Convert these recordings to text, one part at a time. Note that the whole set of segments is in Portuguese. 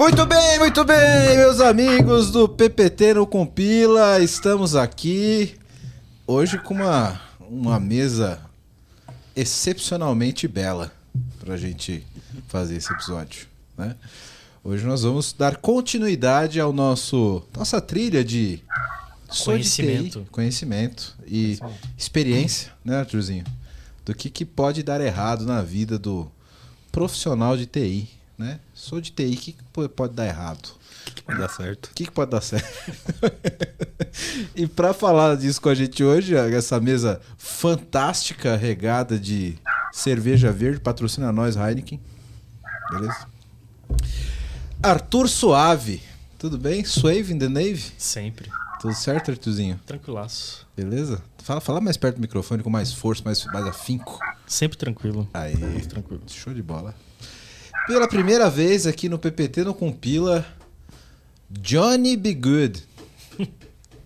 Muito bem, muito bem, meus amigos do PPT no Compila, estamos aqui hoje com uma, uma mesa excepcionalmente bela pra gente fazer esse episódio, né? Hoje nós vamos dar continuidade ao nosso nossa trilha de de TI, Conhecimento. conhecimento e experiência, né, Arthurzinho? Do que, que pode dar errado na vida do profissional de TI, né? Sou de TI, o que, que po- pode dar errado? Vai dar certo. O que, que pode dar certo? e para falar disso com a gente hoje, essa mesa fantástica regada de cerveja verde, patrocina nós, Heineken. Beleza? Arthur Suave. Tudo bem? Suave in the Navy? Sempre. Tudo certo, Arthurzinho? Tranquilaço. Beleza? Fala, fala mais perto do microfone, com mais força, mais, mais afinco. Sempre tranquilo. Aí, Sempre tranquilo. show de bola. Pela primeira vez aqui no PPT no Compila, Johnny Be Good.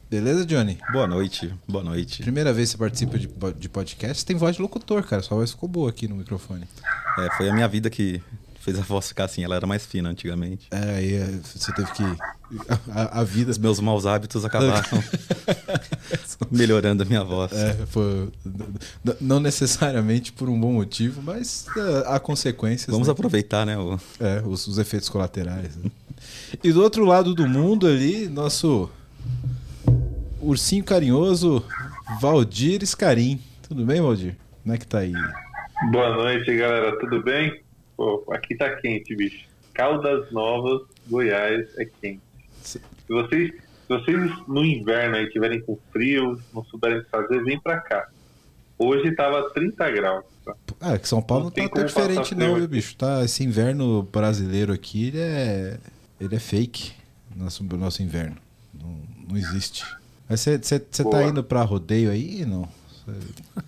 Beleza, Johnny? Boa noite, boa noite. Primeira vez que você participa de, de podcast, você tem voz de locutor, cara. Sua voz ficou boa aqui no microfone. É, foi a minha vida que fez a voz ficar assim, ela era mais fina antigamente. É, aí é, você teve que. A, a vida. Os meus maus hábitos acabaram melhorando a minha voz. É, foi, não necessariamente por um bom motivo, mas é, há consequências. Vamos né? aproveitar, né? o- É, os, os efeitos colaterais. né? E do outro lado do mundo ali, nosso ursinho carinhoso, Valdir Scarim. Tudo bem, Valdir? Como é que tá aí? Boa noite, galera. Tudo bem? Pô, aqui tá quente, bicho. Caldas Novas, Goiás é quente. Se- vocês, se vocês no inverno aí tiverem com frio, não souberem o que fazer, vem pra cá. Hoje tava 30 graus. tá? Ah, que São Paulo Não não, tá tão diferente não, viu, bicho? Tá, esse inverno brasileiro aqui, ele é, ele é fake, nosso, nosso inverno. Não, não existe. Mas você tá indo pra rodeio aí, não? Cê-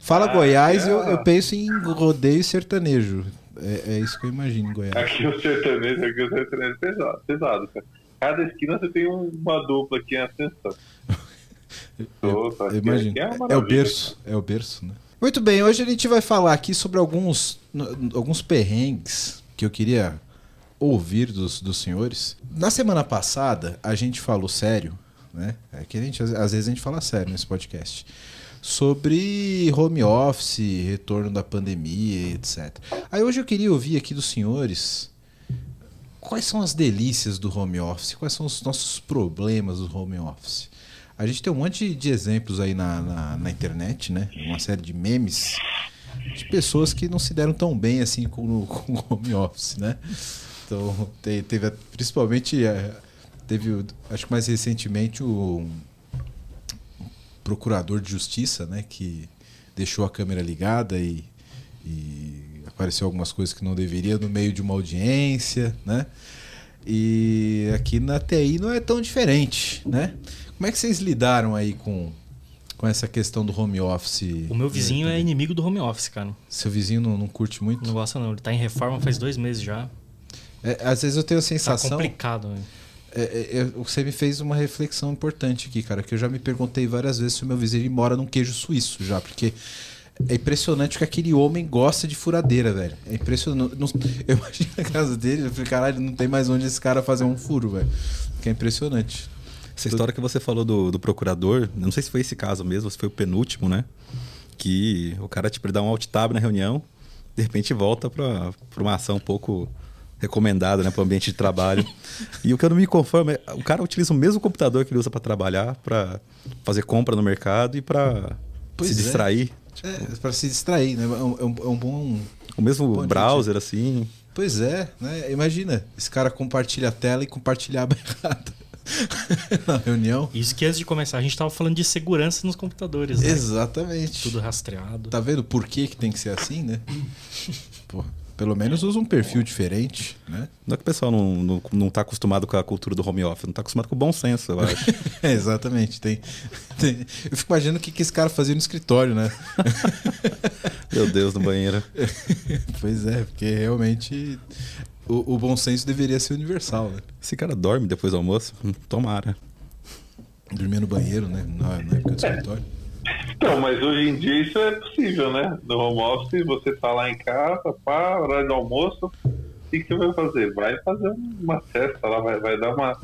Fala Ah, Goiás, é. eu, eu penso em rodeio sertanejo. É, é isso que eu imagino Goiás. Aqui o sertanejo, aqui o sertanejo é pesado, pesado, cara. Cada esquina você tem um- uma dupla aqui em ascensão. Eu aqui, imagino. é É, o berço. É o berço, né? Muito bem, hoje a gente vai falar aqui sobre alguns, alguns perrengues que eu queria ouvir dos, dos senhores. Na semana passada, a gente falou sério, né? É que a gente, às vezes a gente fala sério nesse podcast. Sobre home office, retorno da pandemia, etc. Aí hoje eu queria ouvir aqui dos senhores quais são as delícias do home office, quais são os nossos problemas do home office. A gente tem um monte de exemplos aí na, na, na internet, né? Uma série de memes de pessoas que não se deram tão bem assim com, com o home office, né? Então, te- teve principalmente, eh, teve, o- acho que mais recentemente, o procurador de justiça, né? Que deixou a câmera ligada e, e apareceu algumas coisas que não deveria no meio de uma audiência, né? E aqui na TI não é tão diferente, né? Como é que vocês lidaram aí com, com essa questão do home office? O meu vizinho é inimigo do home office, cara. Seu vizinho não, não curte muito? Não gosta não. Ele tá em reforma faz dois meses já. É, às vezes eu tenho a Tá sensação. complicado. né? É, é, é, você me fez uma reflexão importante aqui, cara, que eu já me perguntei várias vezes se o meu vizinho mora num queijo suíço já, porque é impressionante que aquele homem gosta de furadeira, velho. É impressionante. Eu imagino a casa dele, eu falei, caralho, não tem mais onde esse cara fazer um furo, velho. Que é impressionante. Essa história que você falou do, do procurador, não sei se foi esse caso mesmo, se foi o penúltimo, né? Que o cara, tipo, dá um alt tab na reunião, de repente volta pra uma ação um pouco recomendada, né, para o ambiente de trabalho. e o que eu não me conformo é, o cara utiliza o mesmo computador que ele usa para trabalhar, para fazer compra no mercado e para se é. distrair. Tipo, É, pra se distrair, né? É um, é um- é um bom. o mesmo Bom, browser, assim. Pois é, né? Imagina, esse cara compartilha a tela e compartilha a aba errada na reunião. Isso que antes de começar, a gente tava falando de segurança nos computadores, né? Exatamente. Tudo rastreado. Tá vendo por que, que tem que ser assim, né? Pô, pelo menos usa um perfil diferente, né? Não é que o pessoal não, não, não tá acostumado com a cultura do home office, não tá acostumado com o bom senso, eu acho. É, exatamente. Tem, tem- Eu fico imaginando o que, que esse cara fazia no escritório, né? Meu Deus, no banheiro. pois é, porque realmente o, o bom senso deveria ser universal, né? Esse cara dorme depois do almoço? Tomara. Dormir no banheiro, né? Na, na época do escritório. Então, mas hoje em dia isso é possível, né? No home office, você tá lá em casa, pá, horário do almoço, que, que você vai fazer? Vai fazer uma festa lá, vai, vai dar uma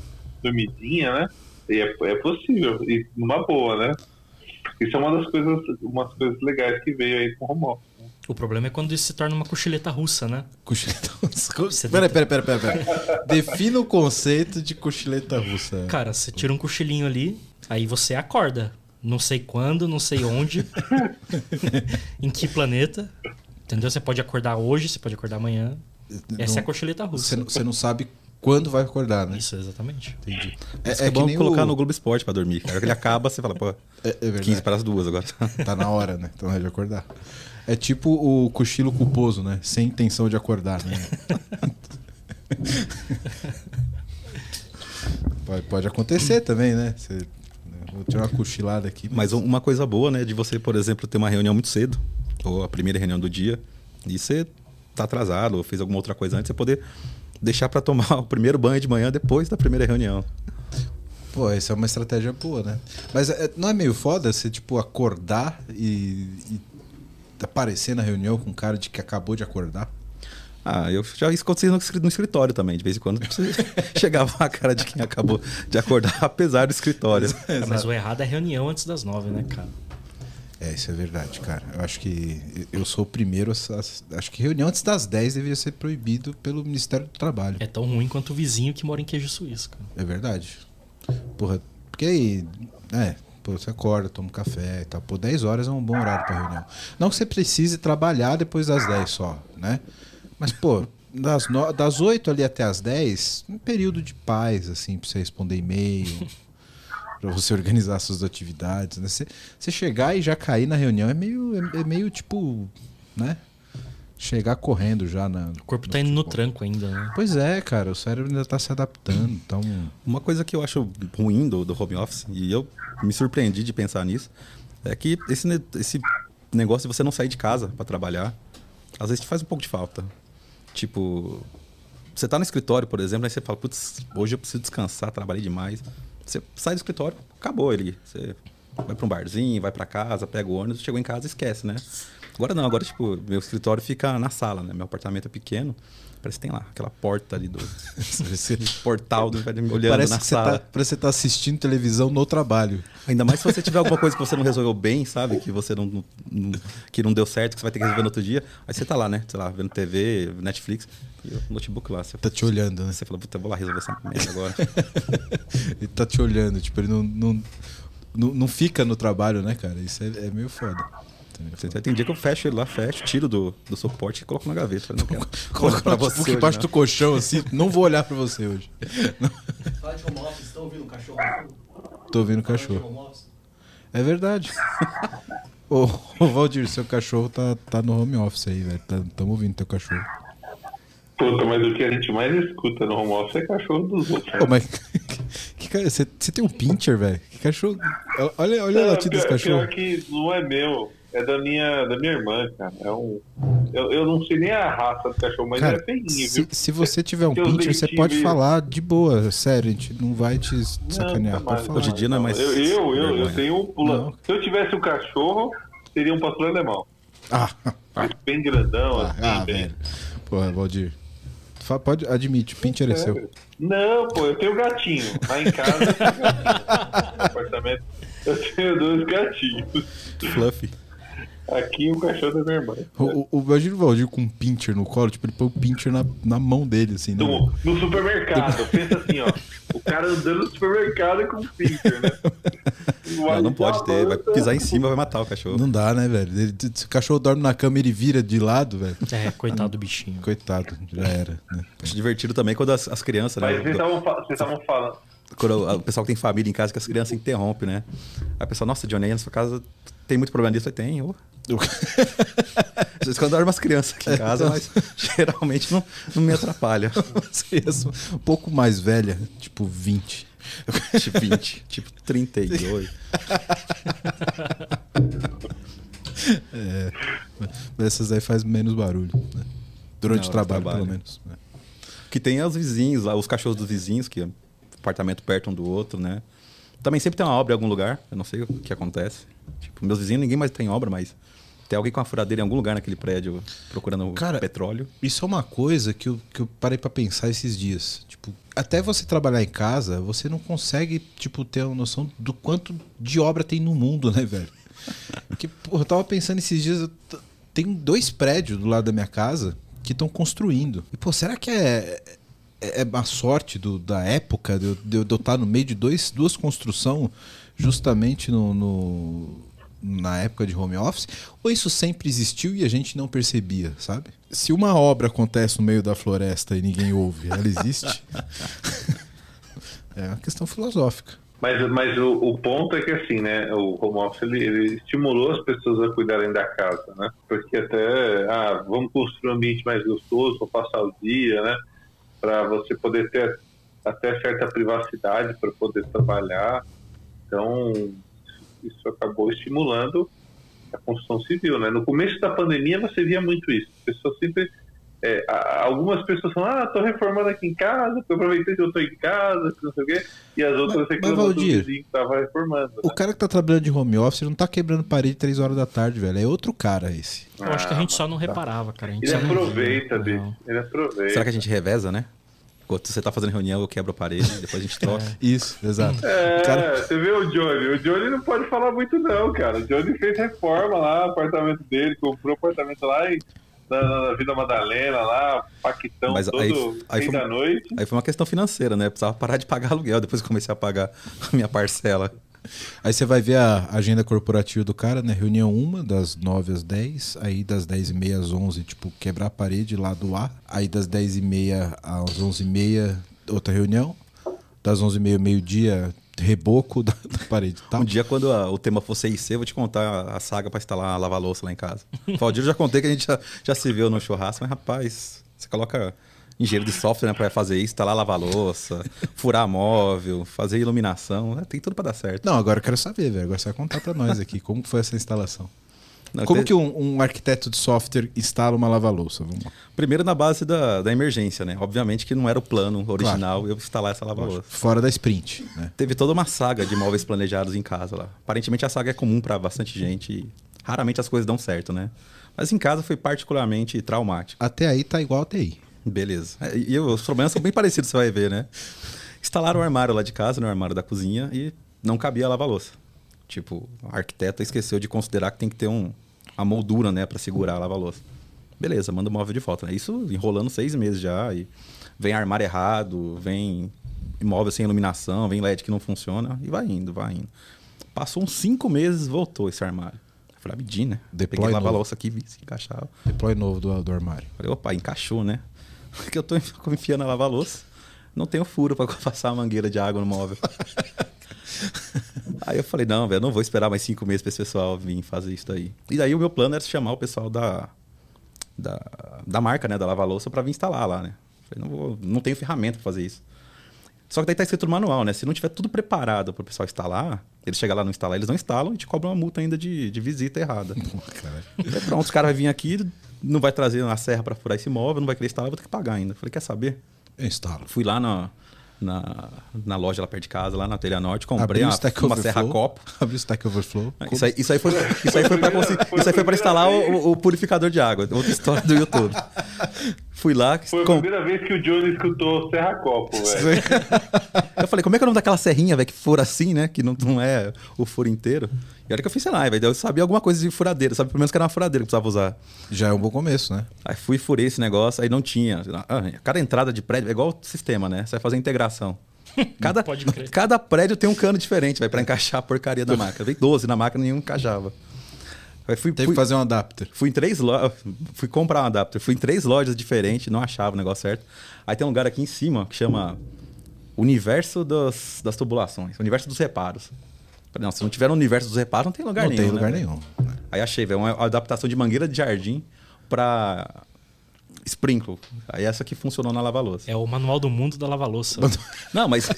dormidinha, né? E é, é possível, e numa boa, né? Isso é uma das coisas, umas coisas legais que veio aí com o home office. né? O problema é quando isso se torna uma cochileta russa, né? Cochileta russa. Você tem- peraí, peraí, peraí. peraí. Defina o conceito de cochileta russa. Cara, você tira um cochilinho ali, aí você acorda. Não sei quando, não sei onde, em que planeta. Entendeu? Você pode acordar hoje, você pode acordar amanhã. Essa é a cochileta Você russa. não, você não sabe quando vai acordar, né? Isso, exatamente. Entendi. É, É, é, é que bom nem colocar o... no Globo Esporte pra dormir. cara. ele acaba, você fala, pô, É, é verdade. 15 para as duas agora. Tá na hora, né? Tá na hora de acordar. É tipo o cochilo culposo, né? Sem intenção de acordar, né? pode, pode acontecer também, né? Você, vou tirar uma cochilada aqui. Mas uma coisa boa, né, de você, por exemplo, ter uma reunião muito cedo, ou a primeira reunião do dia, e você tá atrasado, ou fez alguma outra coisa antes, você poder deixar para tomar o primeiro banho de manhã depois da primeira reunião. Pô, essa é uma estratégia boa, né? Mas é- não é meio foda você, tipo, acordar e, e aparecer na reunião com um cara de que acabou de acordar? Ah, eu já isso acontecia no escri- no escritório também, de vez em quando chegava a cara de quem acabou de acordar, apesar do escritório. Ah, Mas o errado é reunião antes das nove, né, cara? É, isso é verdade, cara. Eu acho que eu sou o primeiro. a- acho que reunião antes das 10 deveria ser proibido pelo Ministério do Trabalho. É tão ruim quanto o vizinho que mora em queijo suíço, cara. É verdade. Porra, porque aí. É, pô, você acorda, toma um café e tal. Pô, 10 horas é um bom horário pra reunião. Não que você precise trabalhar depois das 10 só, né? Mas, pô, das, no, das 8 ali até as 10, um período de paz, assim, pra você responder e-mail. Pra você organizar suas atividades, né? Você, você chegar e já cair na reunião é meio, é, é meio tipo, né? Chegar correndo já na. O corpo tá indo no tranco ainda, né? Pois é, cara, o cérebro ainda tá se adaptando, então. Uma coisa que eu acho ruim do, do home office, e eu me surpreendi de pensar nisso, é que esse, esse negócio de você não sair de casa para trabalhar, às vezes te faz um pouco de falta. Tipo, você tá no escritório, por exemplo, aí você fala, putz, hoje eu preciso descansar, trabalhei demais. Você sai do escritório, acabou ele. Você vai para um barzinho, vai para casa, pega o ônibus, chegou em casa e esquece, né? Agora não, agora, tipo, meu escritório fica na sala, né? Meu apartamento é pequeno. Parece que tem lá, aquela porta ali do. portal do olhando Parece na que você sala. tá, parece que você tá assistindo televisão no trabalho. Ainda mais se você tiver alguma coisa que você não resolveu bem, sabe? Que você não, não- não- que não deu certo, que você vai ter que resolver no outro dia. Aí você tá lá, né? Sei lá, vendo TV, Netflix, e o notebook lá. Você, Tá te olhando, né? você fala, puta, eu vou lá resolver essa merda agora. Ele tá te olhando, tipo, ele não, não, não, não fica no trabalho, né, cara? Isso é, é meio foda. É meio foda. Tem dia que eu fecho ele lá, fecho, tiro do, do suporte e coloco na gaveta. Não quero. Coloca pra você aqui hoje, embaixo não. do colchão, assim, não vou olhar pra você hoje. Fala de home office, estão ouvindo o cachorro? Tô ouvindo o cachorro. É verdade. ô, ô, Valdir, seu cachorro tá, tá no home office aí, velho. Tá, tamo ouvindo teu cachorro. Puta, mas o que a gente mais escuta no home office é cachorro dos outros. Ô, mas. Você tem um pincher, velho? Que cachorro. Olha, olha a Não, latida desse cachorro. pior que não é meu, é da minha, da minha irmã, cara. É um, eu, eu não sei nem a raça do cachorro, mas Cara, é feinho, se, viu? se você tiver um pincher, você pode falar de boa, sério, a gente não vai te sacanear. Não, tá falar. Hoje em dia não é mais Eu, eu, eu, eu tenho um pula. Se eu tivesse um cachorro, seria um pastor alemão. Ah, Bem grandão, ah, assim, ah, bem. velho. Porra, Valdir. Pode, admite, o pincher é seu. Não, pô, eu tenho gatinho. Lá em casa eu tenho gatinho. No apartamento eu tenho dois gatinhos. Fluffy. Aqui o cachorro da minha irmã. O, o, imagina o Valdir com um pincher no colo, tipo, ele põe o pincher na, na mão dele, assim, né? No, no supermercado, pensa assim, ó. O cara andando no supermercado com pincher, né? Não, não pode ter, vai pisar em cima, vai matar o cachorro. Não dá, né, velho? Ele- se o cachorro dorme na cama e ele vira de lado, velho. É, coitado do bichinho. Coitado, já era, né? Acho divertido também quando as, as crianças, né? Mas vocês estavam falando. Quando o pessoal que tem família em casa, que as crianças interrompem, né? Aí a pessoa, nossa, Johnny, aí na sua casa tem muito problema disso? Eu tem, ô. Às vezes quando dorme umas crianças aqui em casa, mas geralmente não, não me atrapalha. É um pouco mais velha, tipo 20. Tipo 20, tipo 32. É, essas aí faz menos barulho, né? Durante o trabalho, trabalho. pelo menos. né? Que tem os vizinhos lá, os cachorros dos vizinhos, que é apartamento perto um do outro, né? Também sempre tem uma obra em algum lugar, eu não sei o que acontece. Tipo, meus vizinhos ninguém mais tem obra, mas Tem alguém com uma furadeira em algum lugar naquele prédio procurando Cara, petróleo. Isso é uma coisa que eu, que eu parei pra pensar esses dias. Tipo, até você trabalhar em casa, você não consegue, tipo, ter uma noção do quanto de obra tem no mundo, né, velho? Porque, porra, eu tava pensando esses dias, tem dois prédios do lado da minha casa que estão construindo. E, pô, será que é, é, é uma sorte do- da época de eu- de eu estar no meio de dois, duas construções justamente no, no- na época de home office? Ou isso sempre existiu e a gente não percebia, sabe? Se uma obra acontece no meio da floresta e ninguém ouve, ela existe? é uma questão filosófica. Mas, mas o, o ponto é que assim, né? O home office ele, ele estimulou as pessoas a cuidarem da casa, né? Porque até, ah, vamos construir um ambiente mais gostoso para passar o dia, né? Para você poder ter até certa privacidade para poder trabalhar. Então, isso acabou estimulando a construção civil, né? No começo da pandemia você via muito isso. As pessoas sempre é, algumas pessoas falam, ah, tô reformando aqui em casa, porque eu aproveitei que eu tô em casa, não sei o quê, e as outras Mas- reclamam mas, do Valdir, vizinho que tava reformando. O né? cara que tá trabalhando de home office não tá quebrando parede três horas da tarde, velho. É outro cara esse. Eu acho que a gente Ah, só não reparava, cara. A gente Ele só não aproveita, bicho. Ele aproveita. Será que a gente reveza, né? Enquanto você tá fazendo reunião, eu quebro a parede, depois a gente troca. Isso, exato. É, cara- você vê o Johnny. O Johnny não pode falar muito, não, cara. O Johnny fez reforma lá, apartamento dele, comprou apartamento lá em, na, na Vila Madalena, lá, Paquitão, Mas todo aí- aí foi- da noite. Aí foi uma questão financeira, né? Eu precisava parar de pagar aluguel, depois que comecei a pagar a minha parcela. Aí você vai ver a agenda corporativa do cara, né? Reunião 1, das 9 às 10. Aí das 10 e meia às 11, tipo, quebrar a parede lá do A. Aí das 10 e meia às 11 e meia, outra reunião. Das 11 e meia, meio-dia, reboco da, da parede tal. Um dia, quando a- o tema for CIC, eu vou te contar a saga pra instalar a lava-louça lá em casa. Valdir, eu já contei que a gente já, já se viu no churrasco, mas rapaz, você coloca engenheiro de software né, pra fazer isso, instalar lava-louça, furar móvel, fazer iluminação, né, tem tudo pra dar certo. Não, agora eu quero saber, velho. Agora você vai contar pra nós aqui como foi essa instalação. Não, como te- que um, um arquiteto de software instala uma lava-louça? Vamos lá. Primeiro na base da, da emergência, né? Obviamente que não era o plano original eu instalar essa lava-louça. Fora da sprint, né? Teve toda uma saga de móveis planejados em casa lá. Aparentemente a saga é comum pra bastante gente e raramente as coisas dão certo, né? Mas em casa foi particularmente traumático. Até aí tá igual a TI. Beleza. É, E eu- os problemas são bem parecidos, você vai ver, né? Instalaram o armário lá de casa, no armário da cozinha, e não cabia a lava-louça. Tipo, a arquiteta esqueceu de considerar que tem que ter um, uma moldura, né, pra segurar a lava-louça. Beleza, manda o móvel de volta. Né? Isso enrolando seis meses já, e vem armário errado, vem imóvel sem iluminação, vem LED que não funciona, e vai indo, vai indo. Passou uns cinco meses, voltou esse armário. Eu falei, ah, medi, né? Deploy Peguei a lava-louça aqui, vi se encaixava. Deploy novo do, do armário. Falei, opa, encaixou, né? Porque eu tô enfiando a lava-louça. Não tenho furo pra passar a mangueira de água no móvel. aí eu falei, não, velho, não vou esperar mais cinco meses pra esse pessoal vir fazer isso daí. E daí o meu plano era chamar o pessoal da, da, da marca, né, da lava-louça pra vir instalar lá, né? Falei, não, vou, não tenho ferramenta pra fazer isso. Só que daí tá escrito no manual, né? Se não tiver tudo preparado pro pessoal instalar, eles chegam lá não instalar, eles não instalam e te cobram uma multa ainda de, de visita errada. Caralho. Aí pronto, os caras vão vir aqui, não vai trazer uma serra pra furar esse móvel, não vai querer instalar, eu vou ter que pagar ainda. Falei, quer saber? Eu instalo. Fui lá na, na, na loja lá perto de casa, lá na Telha Norte, comprei uma, Stack uma serra copo. Abri o Stack Overflow. Isso aí, isso aí foi, isso aí foi pra instalar o, o purificador de água. Outra história do YouTube. Fui lá, Foi a com- primeira vez que o Johnny escutou Serra Copo, velho. eu falei, como é que é o nome daquela serrinha, velho, que fura assim, né? Que não, não é o furo inteiro. E a hora que eu fiz, sei lá, velho, eu sabia alguma coisa de furadeira, sabe? Pelo menos que era uma furadeira que precisava usar. Já é um bom começo, né? Aí fui, furei esse negócio, aí não tinha. Ah, cada entrada de prédio é igual o sistema, né? Você vai fazer integração. Cada, cada prédio tem um cano diferente, vai para encaixar a porcaria da máquina. Veio 12 na máquina, nenhum encaixava. Aí fui, Teve fui, que fazer um adapter. fui em três lojas, fui comprar um adapter, fui em três lojas diferentes, não achava o negócio certo. Aí tem um lugar aqui em cima que chama Universo das, das Tubulações, Universo dos Reparos. Falei, não, se não tiver no Universo dos Reparos, não tem lugar não nenhum. tem né, lugar velho? nenhum. Aí achei, velho, uma adaptação de mangueira de jardim pra sprinkle. Aí essa que funcionou na lava-louça. É o manual do mundo da lava-louça. Não, mas.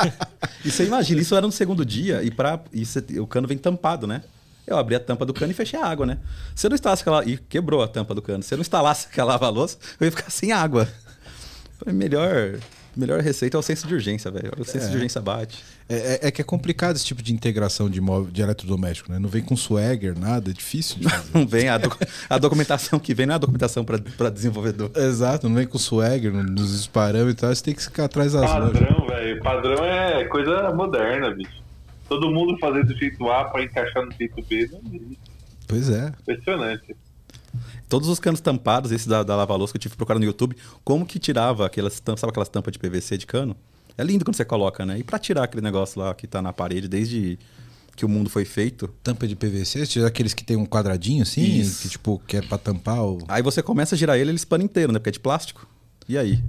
e você imagina, isso era no segundo dia e, pra, e você- o cano vem tampado, né? Eu abri a tampa do cano e fechei a água, né? Se eu não instalasse aquela. E quebrou a tampa do cano. Se eu não instalasse aquela lava-louça, eu ia ficar sem água. Falei, melhor Melhor receita é o senso de urgência, velho. O senso de urgência bate. É, é- é que é complicado esse tipo de integração de, móvel, de eletrodoméstico, né? Não vem com swagger, nada, é difícil de fazer. Não vem a, docu- a documentação que vem, não é a documentação para desenvolvedor. Exato, não vem com swagger, nos parâmetros e tal, você tem que ficar atrás das. Padrão, velho. Padrão é coisa moderna, bicho. Todo mundo fazer do jeito A pra encaixar no jeito B. Não existe. Pois é. Impressionante. Todos os canos tampados, esse da, da lava-louça que eu tive que procurar no YouTube, como que tirava aquelas tampas, sabe aquelas tampas de PVC de cano? É lindo quando você coloca, né? E pra tirar aquele negócio lá que tá na parede desde que o mundo foi feito, Tampa de PVC, tira aqueles que tem um quadradinho assim, Isso. que tipo, que é pra tampar o. aí você começa a girar ele, ele espana inteiro, né? Porque é de plástico. E aí?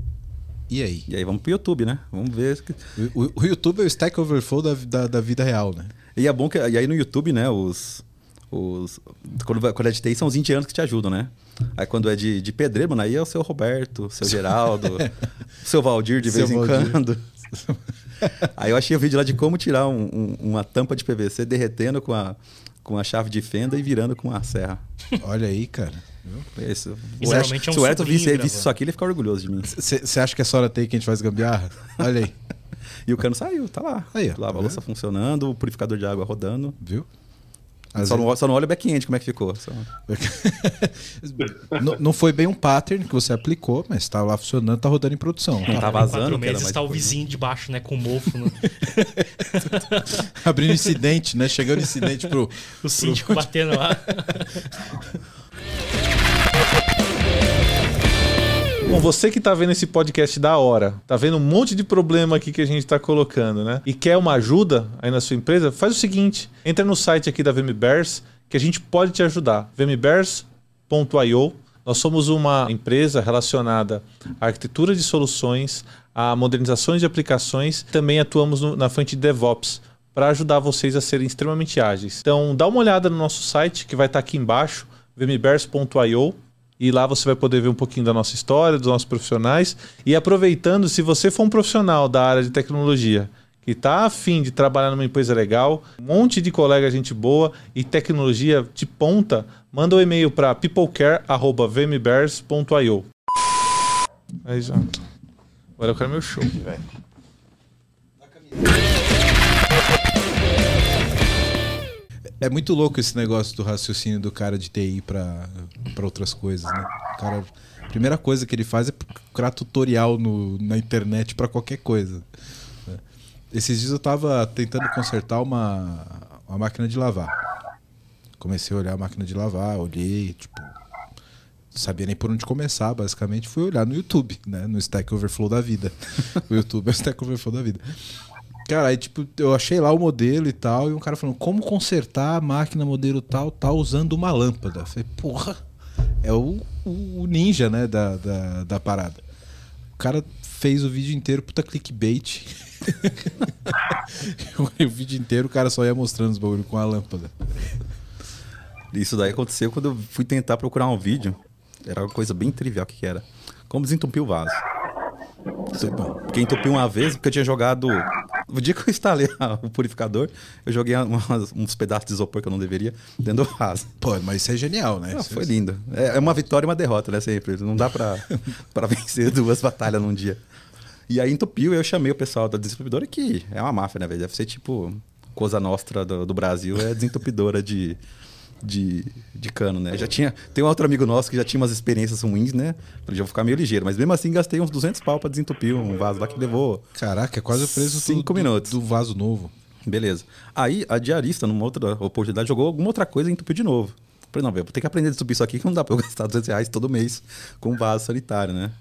E aí? E aí vamos pro YouTube, né? Vamos ver. O, o- YouTube é o Stack Overflow da, da, da vida real, né? E é bom que. E aí no YouTube, né, os. os quando, quando é de TI, são os indianos que te ajudam, né? Aí quando é de, de pedreiro, mano, aí é o seu Roberto, o seu Geraldo, o seu Valdir de Seu vez em Valdir. quando. aí eu achei o vídeo lá de como tirar um- um- uma tampa de PVC derretendo com a, com a chave de fenda e virando com a serra. Olha aí, cara. Isso. E O é um se o sobrinho visse, visse isso aqui, ele ia ficar orgulhoso de mim. Você acha que é só hora tem que a gente faz gambiarra? Olha aí, E o cano saiu, tá lá. Aí, ó, tá Lava a louça funcionando, o purificador de água rodando. viu? Só vezes- não, só não olha o back-end como é que ficou. Só- não, não foi bem um pattern que você aplicou, mas tá lá funcionando, tá rodando em produção. Não tá Em vazando, quatro meses mais tá o vizinho de baixo, né? Com mofo. No... Abrindo incidente, né? Chegando incidente pro. O síndico batendo lá. Você que tá vendo esse podcast da hora, tá vendo um monte de problema aqui que a gente tá colocando, né? E quer uma ajuda aí na sua empresa, faz o seguinte: entra no site aqui da VMBears que a gente pode te ajudar. vmbears.io. Nós somos uma empresa relacionada à arquitetura de soluções, a modernizações de aplicações, também atuamos no- na frente de DevOps para ajudar vocês a serem extremamente ágeis. Então, dá uma olhada no nosso site que vai estar aqui embaixo, vmbears.io. E lá você vai poder ver um pouquinho da nossa história, dos nossos profissionais. E aproveitando, se você for um profissional da área de tecnologia que está afim de trabalhar numa empresa legal, um monte de colega, gente boa e tecnologia de ponta, manda um e-mail para peoplecare.vmbears.io. Aí já. Agora eu quero meu show, velho. É muito louco esse negócio do raciocínio do cara de TI pra outras coisas, né? O cara, a primeira coisa que ele faz é procurar tutorial no, na internet pra qualquer coisa. né? Esses dias eu tava tentando consertar uma, uma máquina de lavar. Comecei a olhar a máquina de lavar, olhei, tipo, sabia nem por onde começar, basicamente fui olhar no YouTube, né? No Stack Overflow da vida. o YouTube é o Stack Overflow da vida. Cara, aí tipo, eu achei lá o modelo e tal, e um cara falando como consertar a máquina modelo tal, tal, usando uma lâmpada. Eu falei, porra, é o, o ninja, né, da, da, da parada. O cara fez o vídeo inteiro, puta clickbait. o vídeo inteiro o cara só ia mostrando os bagulho com a lâmpada. Isso daí aconteceu quando eu fui tentar procurar um vídeo. Era uma coisa bem trivial, o que, que era? Como desentupir o vaso. Bom. Porque entupiu uma vez, porque eu tinha jogado. O dia que eu instalei o purificador, eu joguei umas- uns pedaços de isopor que eu não deveria dentro do vaso. Pô, mas isso é genial, né? Ah, foi lindo. É é uma vitória e uma derrota, né? Sempre. Não dá pra, pra vencer duas batalhas num dia. E aí entupiu e eu chamei o pessoal da desentupidora, que é uma máfia, né, velho? Deve ser tipo Cosa Nostra do, do Brasil, é desentupidora de, de, de cano, né? Já tinha. Tem um outro amigo nosso que já tinha umas experiências ruins, né? Falei, já vou ficar meio ligeiro. Mas mesmo assim gastei uns 200 pau pra desentupir um vaso lá que levou Caraca, é quase o preço Cinco do, minutos. do vaso novo. Beleza. Aí a diarista, numa outra oportunidade, jogou alguma outra coisa e entupiu de novo. Falei, não, velho, vou ter que aprender a desentupir isso aqui, que não dá pra eu gastar 200 reais todo mês com um vaso sanitário, né?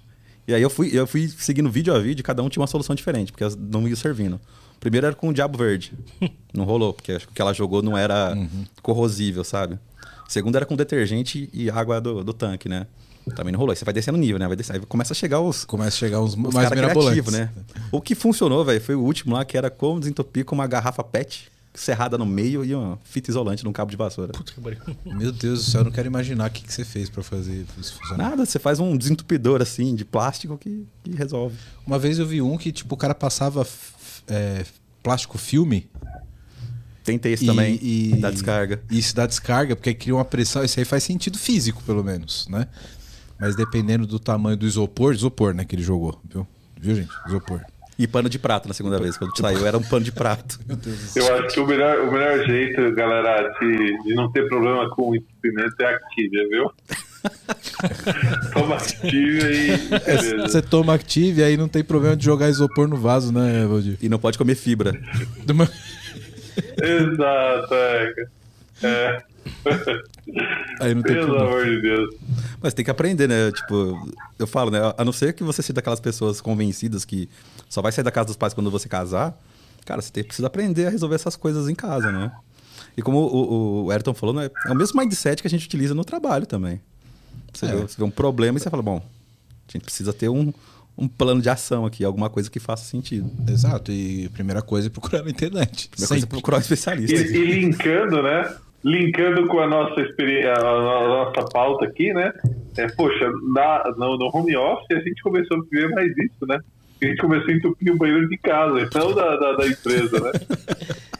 E aí eu fui, eu fui seguindo vídeo a vídeo, cada um tinha uma solução diferente, porque elas não me iam servindo. Primeiro era com o Diabo Verde. não rolou, porque acho que o que ela jogou não era corrosível, sabe? Segundo era com detergente e água do, do tanque, né? Também não rolou. Aí você vai descendo o nível, né? Vai descer, aí começa a chegar os, Começa a chegar uns os mais criativos, né? O que funcionou, velho, foi o último lá, que era como desentupir com uma garrafa PET cerrada no meio e uma fita isolante num cabo de vassoura. Puta que pariu. Meu Deus do céu, eu não quero imaginar o que, que você fez pra fazer isso funcionar. Nada, você faz um desentupidor assim de plástico que, que resolve. Uma vez eu vi um que, tipo, o cara passava é, plástico filme. Tentei esse e- também, e, da descarga. E isso dá descarga, porque cria uma pressão. Isso aí faz sentido físico, pelo menos, né? Mas dependendo do tamanho do isopor, isopor, né, que ele jogou, viu? viu, gente? Isopor. E pano de prato na segunda vez. Quando saiu, era um pano de prato. Eu acho que o melhor, o melhor jeito, galera, de, de não ter problema com o entupimento é Activia, viu? Toma Activia e beleza. Você toma Active e aí não tem problema de jogar isopor no vaso, né, Valdir? E não pode comer fibra. Exato, é. É. Aí não tem Pelo problema. amor de Deus. Mas tem que aprender, né? Tipo, eu falo, né? A não ser que você seja daquelas pessoas convencidas que só vai sair da casa dos pais quando você casar, cara, você tem, precisa aprender a resolver essas coisas em casa, né? E como o, o Ayrton falou, né? é o mesmo mindset que a gente utiliza no trabalho também. Você, É. vê, você vê um problema e você fala, bom, a gente precisa ter um, um plano de ação aqui, alguma coisa que faça sentido. Exato, e a primeira coisa é procurar na internet. Primeira coisa é Sempre. procurar um E, especialista. e linkando, né? Linkando com a nossa experiência, a, nossa pauta aqui, né? É, poxa, na, no, no home office a gente começou a ver mais isso, né? A gente começou a entupir o banheiro de casa, e não da, da, da empresa, né?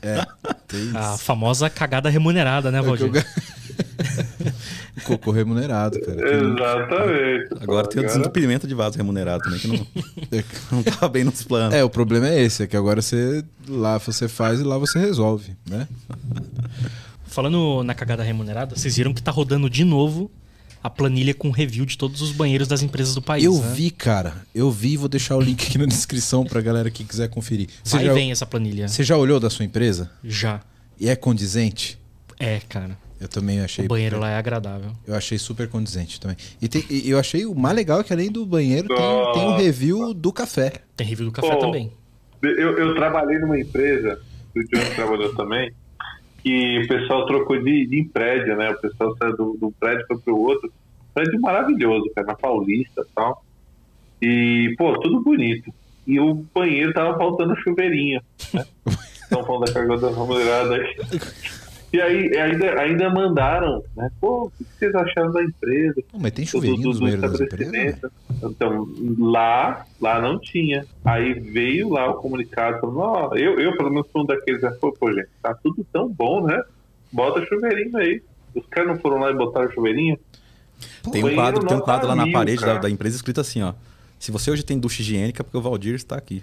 Tem A famosa cagada remunerada, né, É Valdir? ga- Cocô remunerado, cara. Que não- Exatamente. Agora tem o desentupimento de vaso remunerado também, que não, não tava bem nos planos. É, o problema é esse, é que agora você lá você faz e lá você resolve, né? Falando na cagada remunerada, vocês viram que tá rodando de novo a planilha com review de todos os banheiros das empresas do país. eu né? vi, cara. Eu vi, vou deixar o link aqui na descrição pra galera que quiser conferir. Você Vai já, vem essa planilha. você já olhou da sua empresa? Já. E é condizente? É, cara. Eu também achei. O banheiro lá é agradável. Eu achei super condizente também. E, tem- e eu achei o mais legal é que além do banheiro tem, tem um review do café. Tem review do café Pô, também. Eu, eu trabalhei numa empresa, o John trabalhou também, que o pessoal trocou de, de prédio, né? O pessoal saiu do, do prédio para o outro. Prédio maravilhoso, cara, na Paulista e tal. E, pô, tudo bonito. E o banheiro tava faltando chuveirinho, né? Estão falando da cagada remunerada aí. E aí ainda, ainda mandaram, né? Pô, o que vocês acharam da empresa? Não, mas tem do, chuveirinho do, do banheiros das empresas? estabelecimento. Então, lá, lá não tinha. Aí veio lá o comunicado falando, ó, eu, eu pelo menos fui um daqueles, né? Pô, pô, gente, tá tudo tão bom, né? Bota chuveirinho aí. Os caras não foram lá e botaram chuveirinho? Tem um quadro, tem um quadro lá na mil, parede da, da empresa escrito assim, ó. Se você hoje tem ducha higiênica, é porque o Valdir está aqui.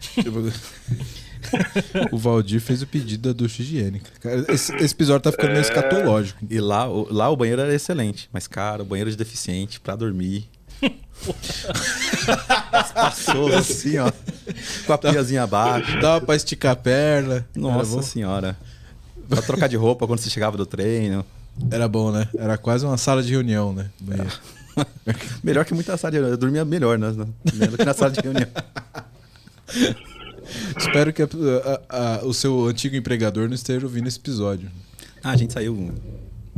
O Valdir fez o pedido da ducha higiênica. Cara, esse, esse episódio tá ficando É. meio escatológico. E lá, o- lá o banheiro era excelente. Mas, cara, o banheiro de deficiente pra dormir. Espaçoso assim, ó. Com a piazinha abaixo. Dava pra esticar a perna. Nossa senhora. Pra trocar de roupa quando você chegava do treino. era bom, né? Era quase uma sala de reunião, né? Banheiro. Melhor que muita sala de reunião. Eu dormia melhor né? do que na sala de reunião. Espero que a- a- a- o seu antigo empregador não esteja ouvindo esse episódio. Ah, a gente saiu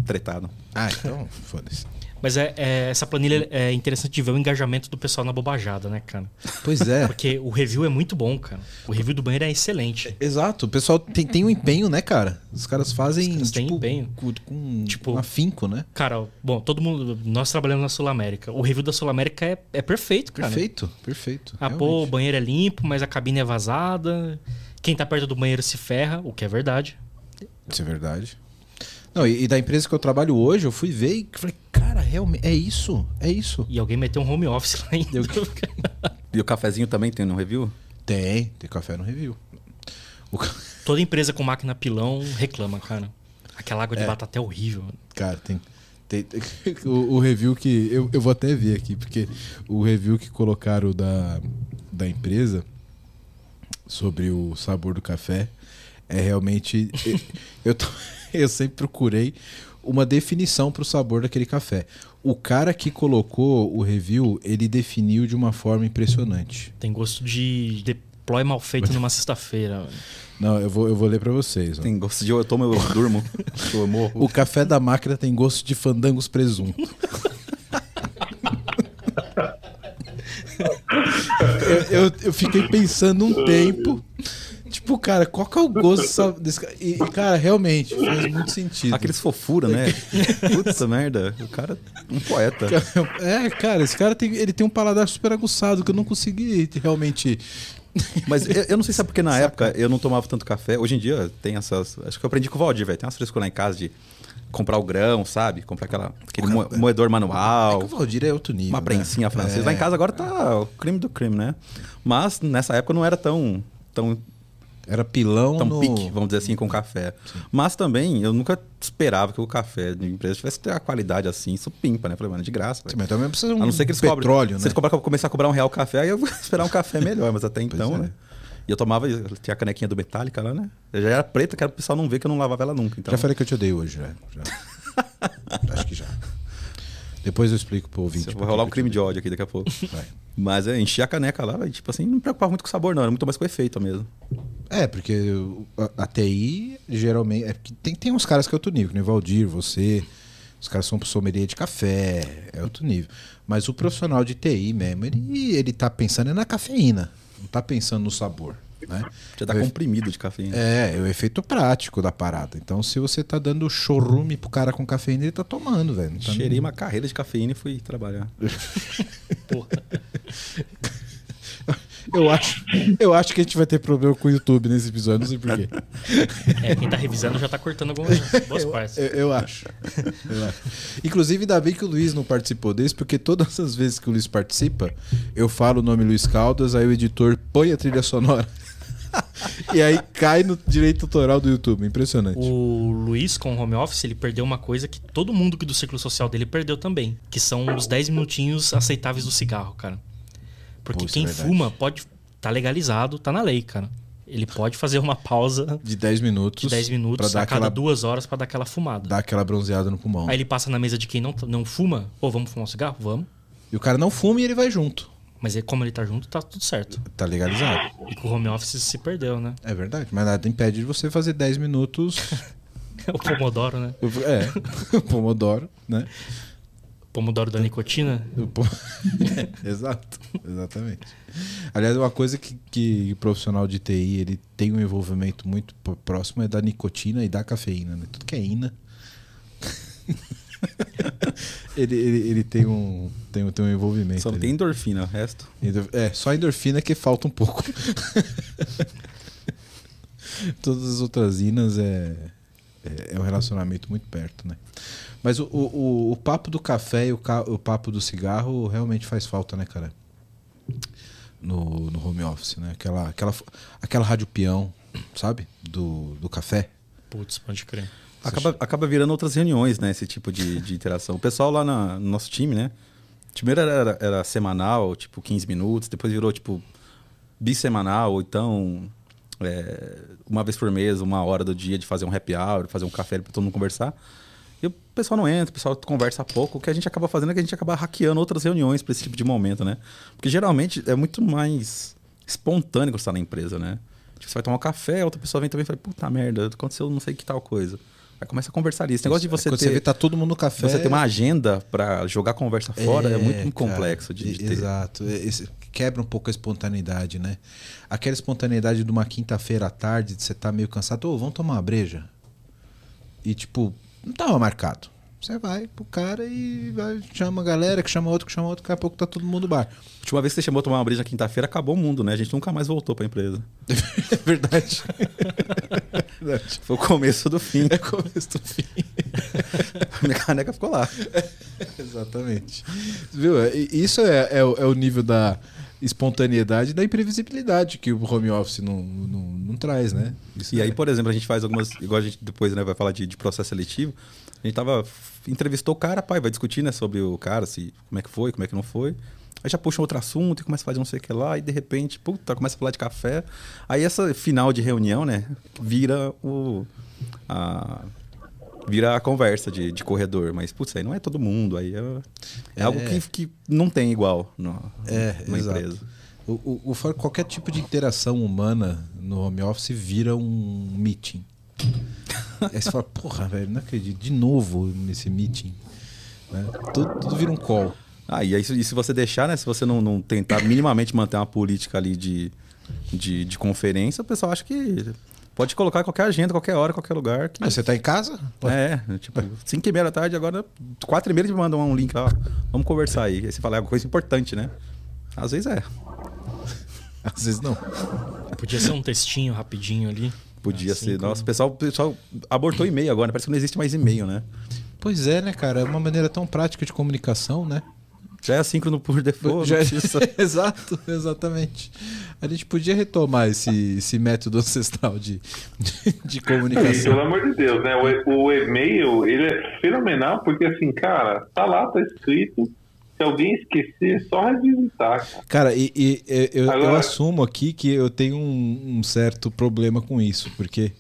tretado. Ah, então, foda-se. Mas é, é- essa planilha é interessante de ver o engajamento do pessoal na bobajada, né, cara? Pois é. Porque o review é muito bom, cara. O review do banheiro é excelente. Exato, o pessoal tem, tem um empenho, né, cara? Os caras fazem Os caras têm tipo, empenho. com, com Tipo- um afinco, né? Cara, bom, todo mundo. Nós trabalhamos na Sul América. O review da Sul América é, é perfeito, cara. Perfeito, perfeito. Ah, pô, o banheiro é limpo, mas a cabine é vazada. Quem tá perto do banheiro se ferra, o que é verdade. Isso é verdade. Não, e, e da empresa que eu trabalho hoje, eu fui ver e falei, cara, realmente, é isso, é isso. E alguém meteu um home office lá ainda. E o cafezinho também tem no review? Tem, tem café no review. O Toda empresa com máquina pilão reclama, cara. Aquela água de batata é horrível. Cara, tem. tem- o, o review que. Eu, eu vou até ver aqui, porque o review que colocaram da, da empresa sobre o sabor do café é realmente. eu, eu, tô- eu sempre procurei uma definição para o sabor daquele café. O cara que colocou o review, ele definiu de uma forma impressionante. Tem gosto de deploy mal feito numa sexta-feira. Não, eu vou, eu vou ler para vocês. ó. Tem gosto de eu tomo, eu durmo. eu morro. O café da máquina tem gosto de fandangos presunto. eu, eu, eu fiquei pensando um tempo. Tipo, cara, qual que é o gosto desse cara? E, e, cara, realmente, faz muito sentido. Aqueles fofura, né? Putz, merda. O cara é um poeta. É, cara, esse cara tem, ele tem um paladar super aguçado que eu não consegui realmente. Mas eu, eu não sei se é porque na época eu não tomava tanto café. Hoje em dia tem essas. Acho que eu aprendi com o Valdir, velho. Tem umas frescuras lá em casa de comprar o grão, sabe? Comprar aquela, aquele mo- moedor É manual. que o Valdir é outro nível. Uma né? prensinha francesa. É. Lá em casa agora tá o crime do crime, né? Mas nessa época não era tão, tão, Era pilão tão no... pique, vamos dizer assim, com café. Mas também eu nunca esperava que o café de empresa tivesse ter a qualidade assim, supimpa, né? Falei, mano, de graça. Sim, mas também precisa de um A não ser que eles petróleo, cobrem. né? Se eles cobrar, começar a cobrar um real café, aí eu vou esperar um café melhor, mas até então, é. né? E eu tomava, tinha a canequinha do Metallica lá, né? Eu já era preta, que era o pessoal não ver que eu não lavava ela nunca. Então, Já falei que eu te odeio hoje, já. já. Acho que já. Depois eu explico pro ouvinte. Vai rolar um crime de ódio aqui daqui a pouco. Vai. Mas enchi a caneca lá, e, tipo assim, não me preocupava muito com o sabor, não. Era muito mais com o efeito mesmo. É, porque a, a TI, geralmente. É tem, tem uns caras que é outro nível, que nem o Valdir, você. Os caras são sommelier de café, é outro nível. Mas o profissional de TI mesmo, ele, ele tá pensando é na cafeína, não tá pensando no sabor. Né? Já tá É o comprimido de cafeína. É, é o efeito prático da parada. Então, se você tá dando chorume pro cara com cafeína, ele tá tomando, velho. Tá Cheirei uma carreira de cafeína e fui trabalhar. Porra. Eu acho, eu acho que a gente vai ter problema com o YouTube nesse episódio, não sei porquê. É, quem tá revisando já tá cortando algumas boas partes. Eu, eu acho. Eu acho. Inclusive, ainda bem que o Luiz não participou desse, porque todas as vezes que o Luiz participa, eu falo o nome Luiz Caldas, aí o editor põe a trilha sonora. E aí cai no direito autoral do YouTube. Impressionante. O Luiz, com o home office, ele perdeu uma coisa que todo mundo que do ciclo social dele perdeu também. Que são os 10 minutinhos aceitáveis do cigarro, cara. Porque Pô, isso quem é fuma pode. tá legalizado, tá na lei, cara. Ele pode fazer uma pausa De 10 minutos. de 10 minutos pra dar a cada aquela, duas horas pra dar aquela fumada. dar aquela bronzeada no pulmão. Aí ele passa na mesa de quem não, não fuma. Pô, vamos fumar um cigarro? Vamos. E o cara não fuma e ele vai junto. Mas aí, como ele tá junto, tá tudo certo. Tá legalizado. E com o home office se perdeu, né? É verdade. Mas nada impede de você fazer 10 minutos. o Pomodoro, né? É. Pomodoro, né? Pomodoro da nicotina. O Exato, exatamente. Aliás, uma coisa que, que o profissional de TI ele tem um envolvimento muito próximo é da nicotina e da cafeína, né? Tudo que é ina. ele, ele, ele tem, um, tem, um- tem um envolvimento. Só ali. tem endorfina, o resto. É, só a endorfina que falta um pouco. Todas as outras inas é, é, é um relacionamento muito perto, né? Mas o, o, o- o papo do café e o, ca- o papo do cigarro realmente faz falta, né, cara? No, no home office, né? Aquela, aquela, aquela rádio peão, sabe? Do, do café. Putz, pode crer. Acaba, acaba virando outras reuniões, né? Esse tipo de, de interação. O pessoal lá na- no nosso time, né? Primeiro era, era, era semanal, tipo 15 minutos, depois virou tipo bissemanal, ou então é, uma vez por mês, uma hora do dia de fazer um happy hour, fazer um café para todo mundo conversar. E o pessoal não entra, o pessoal conversa pouco. O que a gente acaba fazendo é que a gente acaba hackeando outras reuniões para esse tipo de momento, né? Porque geralmente é muito mais espontâneo tá na empresa, né? Tipo, você vai tomar um café, outra pessoa vem também e fala, puta merda, aconteceu não sei que tal coisa. Aí começa a conversar ali. Esse negócio de você Quando ter... você vê, tá todo mundo no café. Você ter uma agenda para jogar conversa fora é, muito cara, complexo de, de ter. Exato. Esse- quebra um pouco a espontaneidade, né? Aquela espontaneidade de uma quinta-feira à tarde, de você tá meio cansado, ô, vamos tomar uma breja. E tipo, não tava marcado. Você vai pro cara e vai, chama a galera, que chama outro, que chama outro, daqui a pouco tá todo mundo no bar. A última vez que você chamou tomar uma breja na quinta-feira, acabou o mundo, né? A gente nunca mais voltou pra empresa. É verdade. É verdade. Foi o começo do fim. É começo do fim. Minha caneca ficou lá. Exatamente. Viu? E- Isso é, é o- é o nível da espontaneidade e da imprevisibilidade que o home office não, não, não traz, né? Isso E aí, é- por exemplo, a gente faz algumas. Igual a gente depois né, vai falar de, de processo seletivo. A gente tava. Entrevistou o cara, pai, vai discutir né, sobre o cara, se, como é que foi, como é que não foi. Aí já puxa um outro assunto e começa a fazer não sei o que lá, e de repente, puta, começa a falar de café. Aí essa final de reunião, né, vira o. A, vira a conversa de, de corredor. Mas, putz, aí não é todo mundo. Aí é, é algo que, que não tem igual no, É, numa exato. empresa. O, o, qualquer tipo de interação humana no home office vira um meeting. Aí você fala, porra, velho, não acredito, de novo nesse meeting. Né? Tudo, tudo vira um call. Ah, e, aí, se- e se você deixar, né? Se você não, não tentar minimamente manter uma política ali de, de, de conferência, o pessoal acha que pode colocar em qualquer agenda, qualquer hora, qualquer lugar. Que... Ah, você tá em casa? É, tipo, 5 e meia da tarde, agora 4 e meia eles me mandam um link lá, ó, vamos conversar aí. Aí você fala, é uma coisa importante, né? Às vezes é. Às vezes não. Podia ser um textinho rapidinho ali. Podia Assim ser. como- Nossa, o pessoal, o pessoal abortou e-mail agora, né? parece que não existe mais e-mail, né? Pois é, né, cara? É uma maneira tão prática de comunicação, né? Já é assíncrono por default. Já- precisa- Exato, exatamente. A gente podia retomar esse, esse método ancestral de, de, de E, pelo comunicação. amor de Deus, né? O, o e-mail, ele é fenomenal porque, assim, cara, tá lá, tá escrito. Se alguém esquecer, é só revisitar, cara. Cara, e, e- eu, eu Agora- assumo aqui que eu tenho um, um certo problema com isso, porque,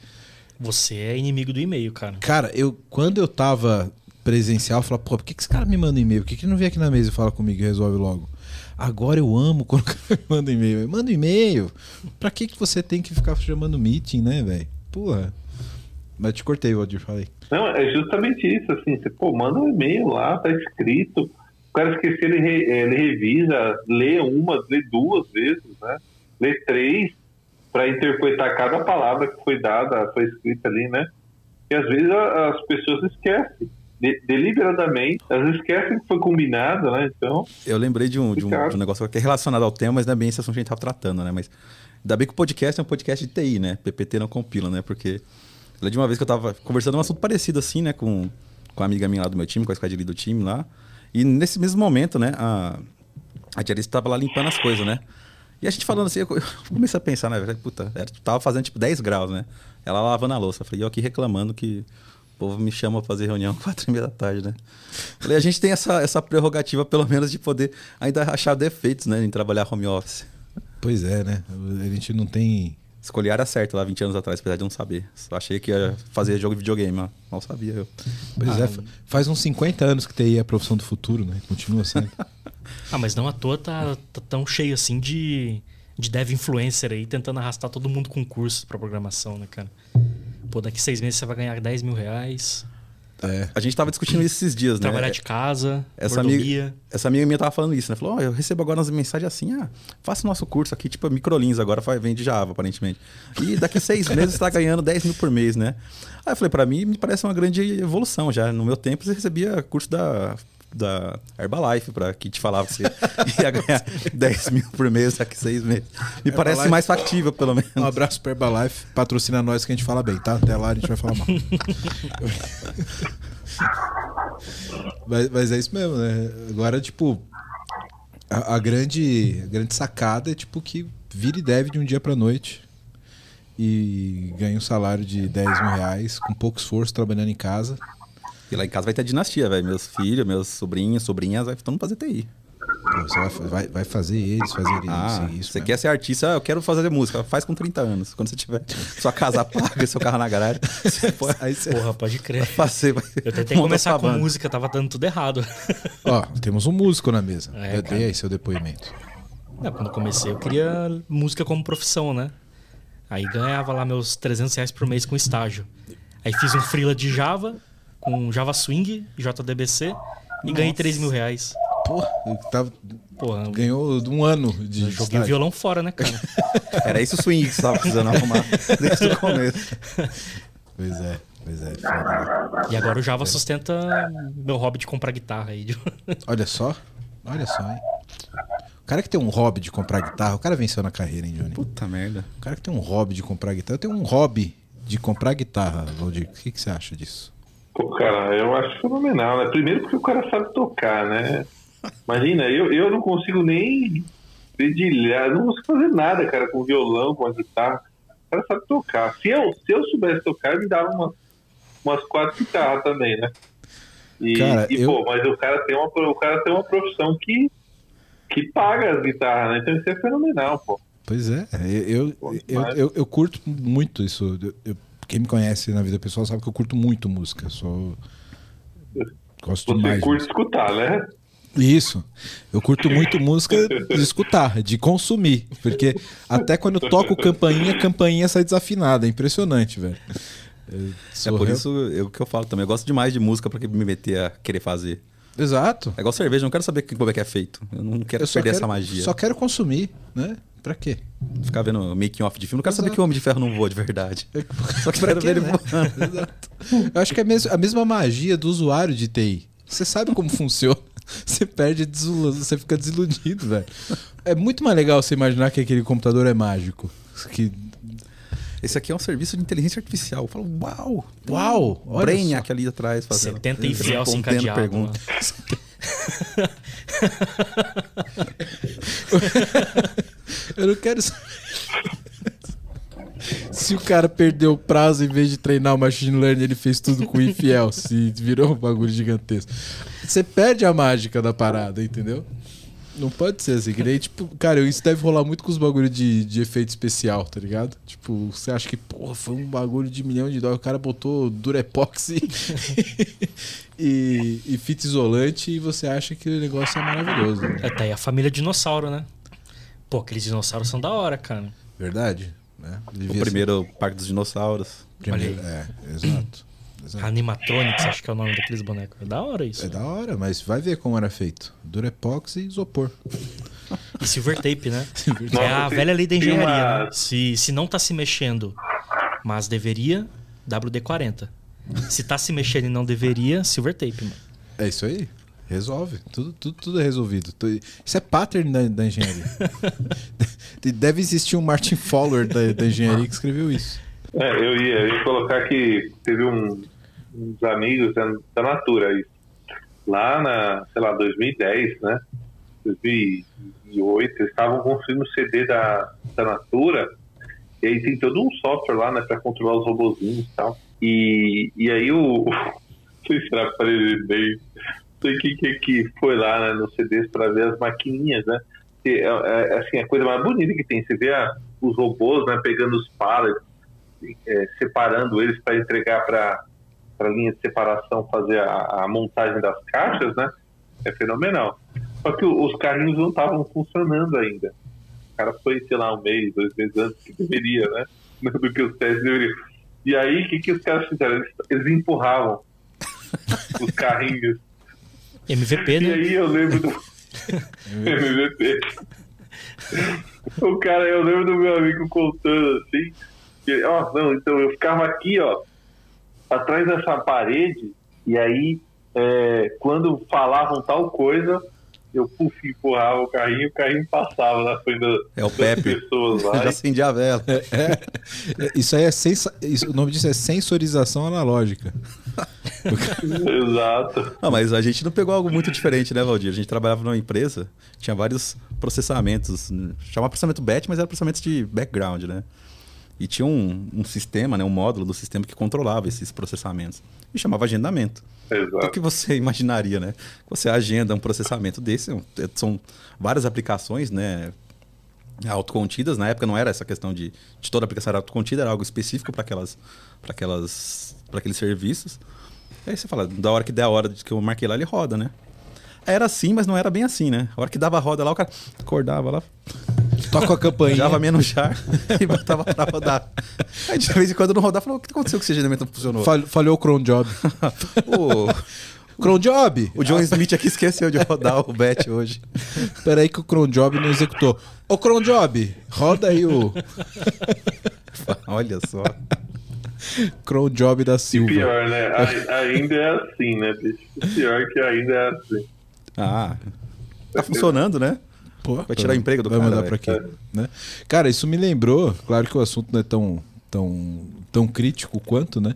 Você é inimigo do e-mail, cara. cara, eu quando eu tava presencial, eu falava, pô, por que, que esse cara me manda e-mail? Por que, que ele não vem aqui na mesa e fala comigo e resolve logo? Agora eu amo quando o cara me manda e-mail. Manda e-mail. Pra que, que você tem que ficar chamando meeting, né, velho? Porra. Mas te cortei, Valdir, falei. Não, é justamente isso, assim, você, pô, manda um e-mail lá, tá escrito. O cara esquecer, ele, re- ele revisa, lê uma, lê duas vezes, né? Lê três para interpretar cada palavra que foi dada, foi escrita ali, né? E às vezes a- as pessoas esquecem, de- deliberadamente, elas esquecem que foi combinado, né? Então, Eu lembrei de um, de, um, de um negócio que é relacionado ao tema, mas não é bem esse assunto que a gente tava tratando, né? Mas ainda bem que o podcast é um podcast de TI, né? PPT não compila, né? Porque de uma vez que eu tava conversando um assunto parecido assim, né? Com, com a amiga minha lá do meu time, com a esquadrilha do time lá. E nesse mesmo momento, né? A, a diarista tava lá limpando as coisas, né? E a gente falando assim, eu comecei a pensar, né? Puta, era, tava fazendo tipo 10 graus, né? Ela lavando a louça. Eu falei, eu aqui reclamando que o povo me chama pra fazer reunião quatro e meia da tarde, né? Falei, a gente tem essa, essa prerrogativa, pelo menos, de poder ainda achar defeitos, né? Em trabalhar home office. Pois é, né? A gente não tem. Escolhi a área certa lá 20 anos atrás, apesar de não saber. Só achei que ia fazer jogo de videogame, mas mal sabia eu. Pois é, fa- faz uns 50 anos que TI é a profissão do futuro, né? Continua sendo. Ah, mas não à toa tá, tá tão cheio assim de, de dev influencer aí, tentando arrastar todo mundo com curso pra programação, né, cara? Pô, daqui seis meses você vai ganhar 10 mil reais, É. A gente tava discutindo isso esses dias, né? trabalhar de casa, Essa mordomia. amiga, essa amiga minha tava falando isso, né? Falou, ó, eu recebo agora umas mensagens assim, ah, faça o nosso curso aqui, tipo, microlins agora, vende Java, aparentemente. E daqui seis meses você tá ganhando 10 mil por mês, né? Aí eu falei, pra mim, me parece uma grande evolução já. No meu tempo, você recebia curso da, da Herbalife, pra que te falava que você ia ganhar 10 mil por mês daqui seis meses. Me parece Herbalife. mais factível, pelo menos. Um abraço pro Herbalife, patrocina nós que a gente fala bem, tá? Até lá a gente vai falar mal. mas, mas é isso mesmo, né? Agora, tipo, a, a grande, a grande sacada é tipo que vire deve de um dia pra noite e ganha um salário de 10 mil reais com pouco esforço trabalhando em casa. E lá em casa vai ter dinastia, velho. Meus filhos, meus sobrinhos, sobrinhas, vai todo mundo fazer TI. Pô, você vai, vai, vai fazer eles fazerem Ah, isso e isso. você né? quer ser artista, ah, eu quero fazer música. Faz com 30 anos. Quando você tiver sua casa paga, seu carro na garagem, você pode Aí você- Porra, pode crer. fazer. vai Eu tentei começar com banda. música, tava dando tudo errado. Ó, temos um músico na mesa. É, Eu cara. dei aí seu depoimento. Não, quando eu comecei, eu queria música como profissão, né? Aí ganhava lá meus 300 reais por mês com estágio. Aí fiz um freela de Java, com Java Swing, JDBC, e ganhei 3 mil reais. Pô, eu tava, Porra, ganhou um ano de eu joguei o estágio. violão fora, né, cara? Era isso o swing que você tava precisando arrumar desde o começo. Pois é, pois é. foda. E agora o Java sustenta meu hobby de comprar guitarra aí. Olha só, olha só, hein. O cara que tem um hobby de comprar guitarra, o cara venceu na carreira, hein, Johnny? Puta merda. O cara que tem um hobby de comprar guitarra, eu tenho um hobby de comprar guitarra, Valdir. O que, que você acha disso? Pô, cara, eu acho fenomenal, né? Primeiro porque o cara sabe tocar, né? Imagina, eu, eu não consigo nem dedilhar, não consigo fazer nada, cara, com violão, com a guitarra. O cara sabe tocar. Se eu, se eu soubesse tocar, me dava uma, umas quatro guitarras também, né? E, Cara, e, eu- pô, mas o cara tem uma, o cara tem uma profissão que, que paga as guitarras, né? Então isso é fenomenal, pô. Pois é, eu, eu, eu, eu, curto muito isso. Eu- quem me conhece na vida pessoal sabe que eu curto muito música. Sou... Gosto Você curte música. escutar, né? Isso. Eu curto muito música de escutar, de consumir. Porque até quando eu toco campainha, campainha sai desafinada. É impressionante, velho. É por real- isso eu, que eu falo também. Eu gosto demais de música pra que me meter a querer fazer. Exato. É igual cerveja, eu não quero saber que- como é que é feito. Eu não quero Eu perder quero, essa magia. só quero consumir, né? Pra quê? Ficar vendo making off de filme. Não quero saber que o Homem de Ferro não voa de verdade. Só que Pra quero quê, ver ele né? voando. Exato. Eu acho que é mes- a mesma magia do usuário de TI. Você sabe como funciona. Você perde, a você fica desiludido, velho. É muito mais legal você imaginar que aquele computador é mágico. Que, Esse aqui é um serviço de inteligência artificial. Eu falo, uau! Uau, olha Brainiac ali atrás fazendo. 70 e fiel se respondendo encadeado. pergunta. Eu não quero saber. Se o cara perdeu o prazo em vez de treinar o machine learning, ele fez tudo com infiel, se virou um bagulho gigantesco. Você perde a mágica da parada, entendeu? Não pode ser assim, que tipo, cara, isso deve rolar muito com os bagulhos de, de efeito especial, tá ligado? Tipo, você acha que, porra, foi um bagulho de milhão de dólares, o cara botou Durepox e, e, e fita isolante e você acha que o negócio é maravilhoso. Né? É, tá aí a família dinossauro, né? Pô, aqueles dinossauros são da hora, cara. Verdade? Né? O primeiro Parque dos Dinossauros. Primeiro, é, exato. exato. Animatronics, acho que é o nome daqueles bonecos. É da hora isso. É da hora, mas vai ver como era feito. Durepox e isopor. E silver tape, né? Silver Que é a velha lei da engenharia, né? Se, se não tá se mexendo, mas deveria, WD-40. Se tá se mexendo e não deveria, silver tape, mano. É isso aí. Resolve. Tudo, tudo, tudo é resolvido. Isso é pattern da, da engenharia. Deve existir um Martin Fowler da, da engenharia que escreveu isso. É, eu ia, eu ia colocar que teve um- uns amigos da, da Natura aí. Lá na, sei lá, 2010, né? 2008, eles estavam construindo o CD da, da Natura. E aí tem todo um software lá, né, pra controlar os robozinhos e tal. E, e aí o. Não sei se era aparelho bem. Sei quem que, que foi lá né, no CDs para ver as maquininhas, né? E, é, é, assim, a coisa mais bonita que tem. Você vê a- os robôs né, pegando os pallets, é, separando eles para entregar para a linha de separação, fazer a, a montagem das caixas, né? É fenomenal. Só que os carrinhos não estavam funcionando ainda. O cara foi, sei lá, um mês, dois meses antes que deveria, né? Do que os testes deveriam. E aí, o que, que os caras fizeram? Eles, eles empurravam os carrinhos. MVP, E né? aí eu lembro do MVP. o cara, eu lembro do meu amigo contando assim. Que, ó, não, então eu ficava aqui, ó, atrás dessa parede, e aí é, quando falavam tal coisa, eu puf, empurrava o carrinho, o carrinho passava na frente da- É o das Pepe. pessoas lá. Já acendi a vela. É, isso aí é sensa... isso- o nome disso é sensorização analógica. Exato. Mas a gente não pegou algo muito diferente, né, Valdir? A gente trabalhava numa empresa, tinha vários processamentos. Chamava processamento batch, mas era processamento de background, né? E tinha um, um sistema, né, um módulo do sistema que controlava esses processamentos. E chamava agendamento. O Exato. que você imaginaria, né? Você agenda um processamento desse, é são várias aplicações, né? Autocontidas, na época não era essa questão de, de toda aplicação era autocontida, era algo específico para aquelas, para aquelas, para aqueles serviços. Aí você fala, da hora que der a hora que eu marquei lá, ele roda, né? Era assim, mas não era bem assim, né? A hora que dava a roda lá, o cara acordava lá, Toca a campainha. java menos jar e botava pra rodar. Aí de vez em quando não rodava, falou, o que aconteceu que esse agendamento não funcionou? Fal- Falhou o cron job. o, Cron job! o John Smith aqui esqueceu de rodar o bet hoje. Peraí que o cron job não executou. Ô cron job, roda aí o Olha só. cron job da Silva. Pior, né? Ai- Ainda é assim, né, bicho? Pior que ainda é assim. Ah, tá funcionando, né? Pô, Vai tirar o emprego do vai cara, mandar velho. pra quê? Né? Cara, isso me lembrou, claro que o assunto não é tão, tão, tão crítico quanto, né?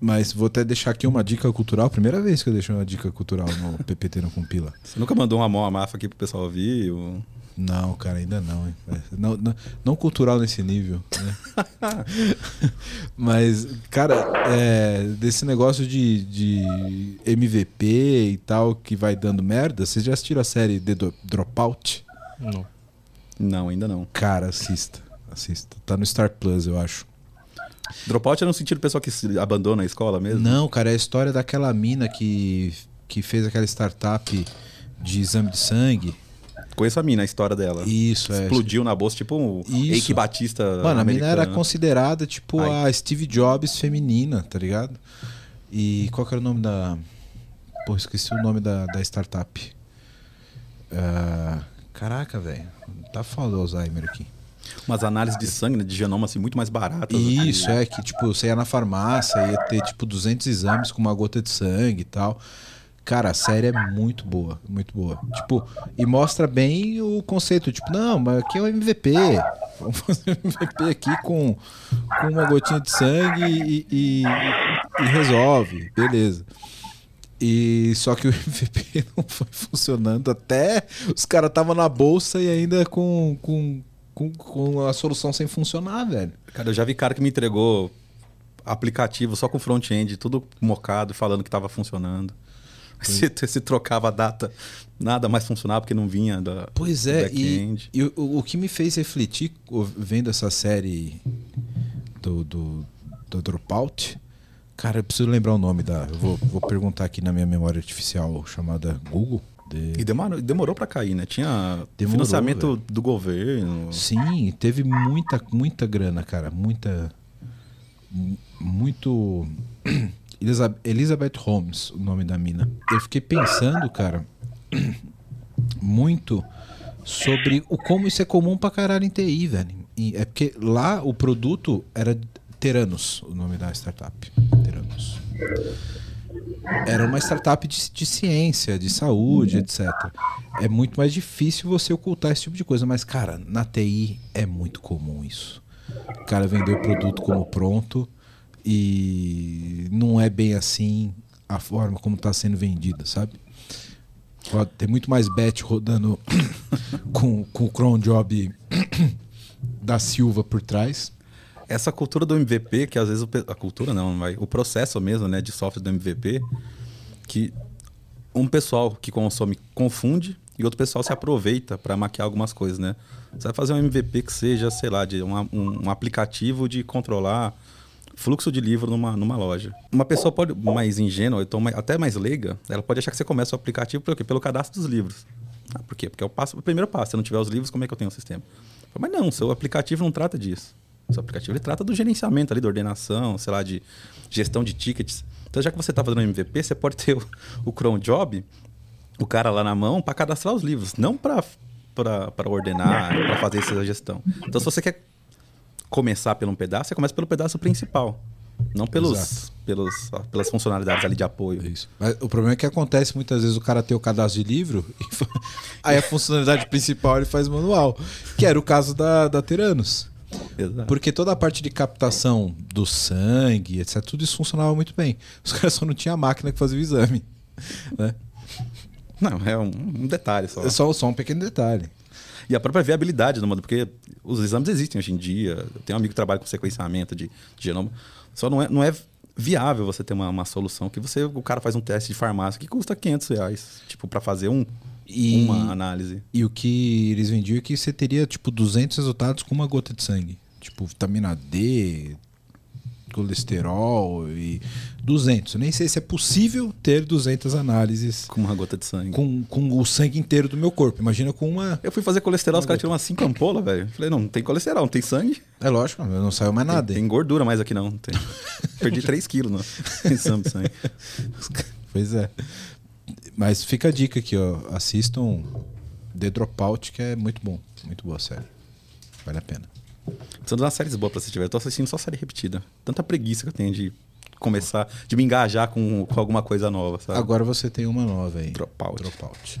Mas vou até deixar aqui uma dica cultural. Primeira vez que eu deixo uma dica cultural no PPT no Compila. Você nunca mandou uma mão a máfia aqui pro pessoal ouvir? ou- Não, cara, ainda não. hein? Não, não, não cultural nesse nível. Né? Mas, cara, é, desse negócio de, de MVP e tal que vai dando merda, vocês já assistiram a série The Dropout? Não. Não, ainda não. Cara, assista. Assista. Tá no Star Plus, eu acho. Dropout é no sentido do pessoal que se abandona a escola mesmo? Não, cara, é a história daquela mina que, que fez aquela startup de exame de sangue. Conheço a mina, a história dela. Isso, é. Explodiu na bolsa, tipo um Isso. Eike Batista Mano, a mina era americano. considerada tipo Ai. a Steve Jobs feminina, tá ligado? E qual que era o nome da. Pô, esqueci o nome da, da startup. Ah, Caraca, velho. Tá foda o Alzheimer aqui. Umas análises de sangue, né, de genoma, assim, muito mais baratas. Isso, é que, tipo, você ia na farmácia, ia ter, tipo, 200 exames com uma gota de sangue e tal. Cara, a série é muito boa, muito boa. Tipo, e mostra bem o conceito, tipo, não, mas aqui é o MVP. Vamos fazer um MVP aqui com, com uma gotinha de sangue e, e- e resolve, beleza. E só que o MVP não foi funcionando até os caras estavam na bolsa e ainda com, com, com, com a solução sem funcionar, velho. Cara, eu já vi cara que me entregou aplicativo só com front-end, tudo mocado, falando que tava funcionando. Se, se trocava a data, nada mais funcionava porque não vinha da Pois é, e, e o, o que me fez refletir vendo essa série do, do, do Dropout, cara, eu preciso lembrar o nome da. Eu vou, vou perguntar aqui na minha memória artificial chamada Google. de- E demorou, demorou para cair, né? Tinha Demorou, financiamento velho. do governo. Sim, teve muita, muita grana, cara. Muita. mu- Muito. Elizabeth Holmes, o nome da mina. Eu fiquei pensando, cara, muito sobre o como isso é comum pra caralho em TI, velho. E é porque lá o produto era Teranos, o nome da startup. Teranos. Era uma startup de, de ciência, de saúde, etc. É muito mais difícil você ocultar esse tipo de coisa, mas, cara, na TI é muito comum isso. O cara vendeu o produto como pronto e não é bem assim a forma como está sendo vendida, sabe? Pode ter muito mais bet rodando com, com o cron job da Silva por trás. Essa cultura do MVP, que às vezes o a cultura não, vai, o processo mesmo, né, de software do MVP, que um pessoal que consome confunde e outro pessoal se aproveita para maquiar algumas coisas, né? Você vai fazer um MVP que seja, sei lá, de uma- um, um aplicativo de controlar fluxo de livro numa, numa loja. Uma pessoa pode mais ingênua, então até mais leiga, ela pode achar que você começa o aplicativo pelo quê? Pelo cadastro dos livros. Ah, por quê? Porque é o, passo, o primeiro passo. Se eu não tiver os livros, como é que eu tenho o sistema? Mas não, seu aplicativo não trata disso. Seu aplicativo ele trata do gerenciamento ali, da ordenação, sei lá, de gestão de tickets. Então, já que você está fazendo MVP, você pode ter o, o cron job, o cara lá na mão, para cadastrar os livros, não para ordenar, para fazer essa gestão. Então, se você quer começar pelo um pedaço, você começa pelo pedaço principal. Não pelos, Exato. pelos, pelas funcionalidades ali de apoio. Isso. Mas o problema é que acontece muitas vezes o cara tem o cadastro de livro e aí a funcionalidade principal ele faz manual, que era o caso da, da Teranos. Exato. Porque toda a parte de captação do sangue, etc, tudo isso funcionava muito bem. Os caras só não tinham a máquina que fazia o exame. Né? Não, é um, um detalhe só. É só, só um pequeno detalhe. E a própria viabilidade do modo, porque os exames existem hoje em dia. Eu tenho um amigo que trabalha com sequenciamento de, de genoma. Só não é, não é viável você ter uma, uma solução que você o cara faz um teste de farmácia que custa 500 reais, tipo, para fazer um, E- uma análise. E o que eles vendiam é que você teria, tipo, 200 resultados com uma gota de sangue. Tipo, vitamina D, colesterol e 200. Eu nem sei se é possível ter 200 análises Com uma gota de sangue. com, com o sangue inteiro do meu corpo. Imagina com uma... Eu fui fazer colesterol, os caras tiram umas 5 ampolas, velho. Falei, não, não tem colesterol, não tem sangue. É lógico, não saiu mais nada. Tem, tem gordura mais aqui não. Tem. Perdi 3 quilos no exame de sangue. Pois é. Mas fica a dica aqui, ó. Assistam The Dropout, que é muito bom. Muito boa série. Vale a pena. São duas séries boas pra assistir. velho. Eu tô assistindo só série repetida. Tanta preguiça que eu tenho de começar, de me engajar com, com alguma coisa nova, sabe? Agora você tem uma nova aí. Dropout. Dropout.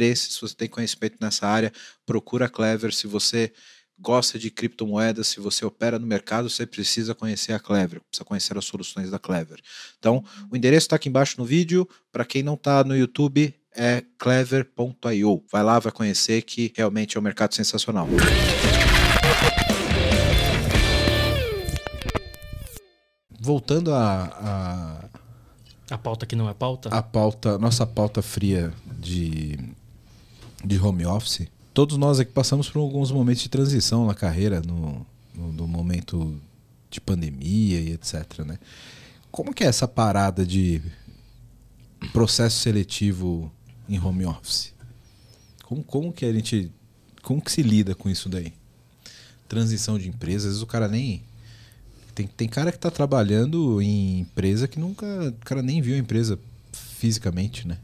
interesse, se você tem conhecimento nessa área, procura a Clever. Se você gosta de criptomoedas, se você opera no mercado, você precisa conhecer a Clever, precisa conhecer as soluções da Clever. Então, o endereço está aqui embaixo no vídeo. Para quem não está no YouTube, é clever.io. Vai lá, vai conhecer que realmente é um mercado sensacional. Voltando a, a, A pauta que não é pauta? a pauta, nossa pauta fria de, de home office, todos nós aqui passamos por alguns momentos de transição na carreira, no, no, no momento de pandemia e etc. Né? Como que é essa parada de processo seletivo em home office? Como, como que a gente. Como que se lida com isso daí? Transição de empresa, às vezes o cara nem. Tem, tem cara que tá trabalhando em empresa que nunca. O cara nem viu a empresa fisicamente, né?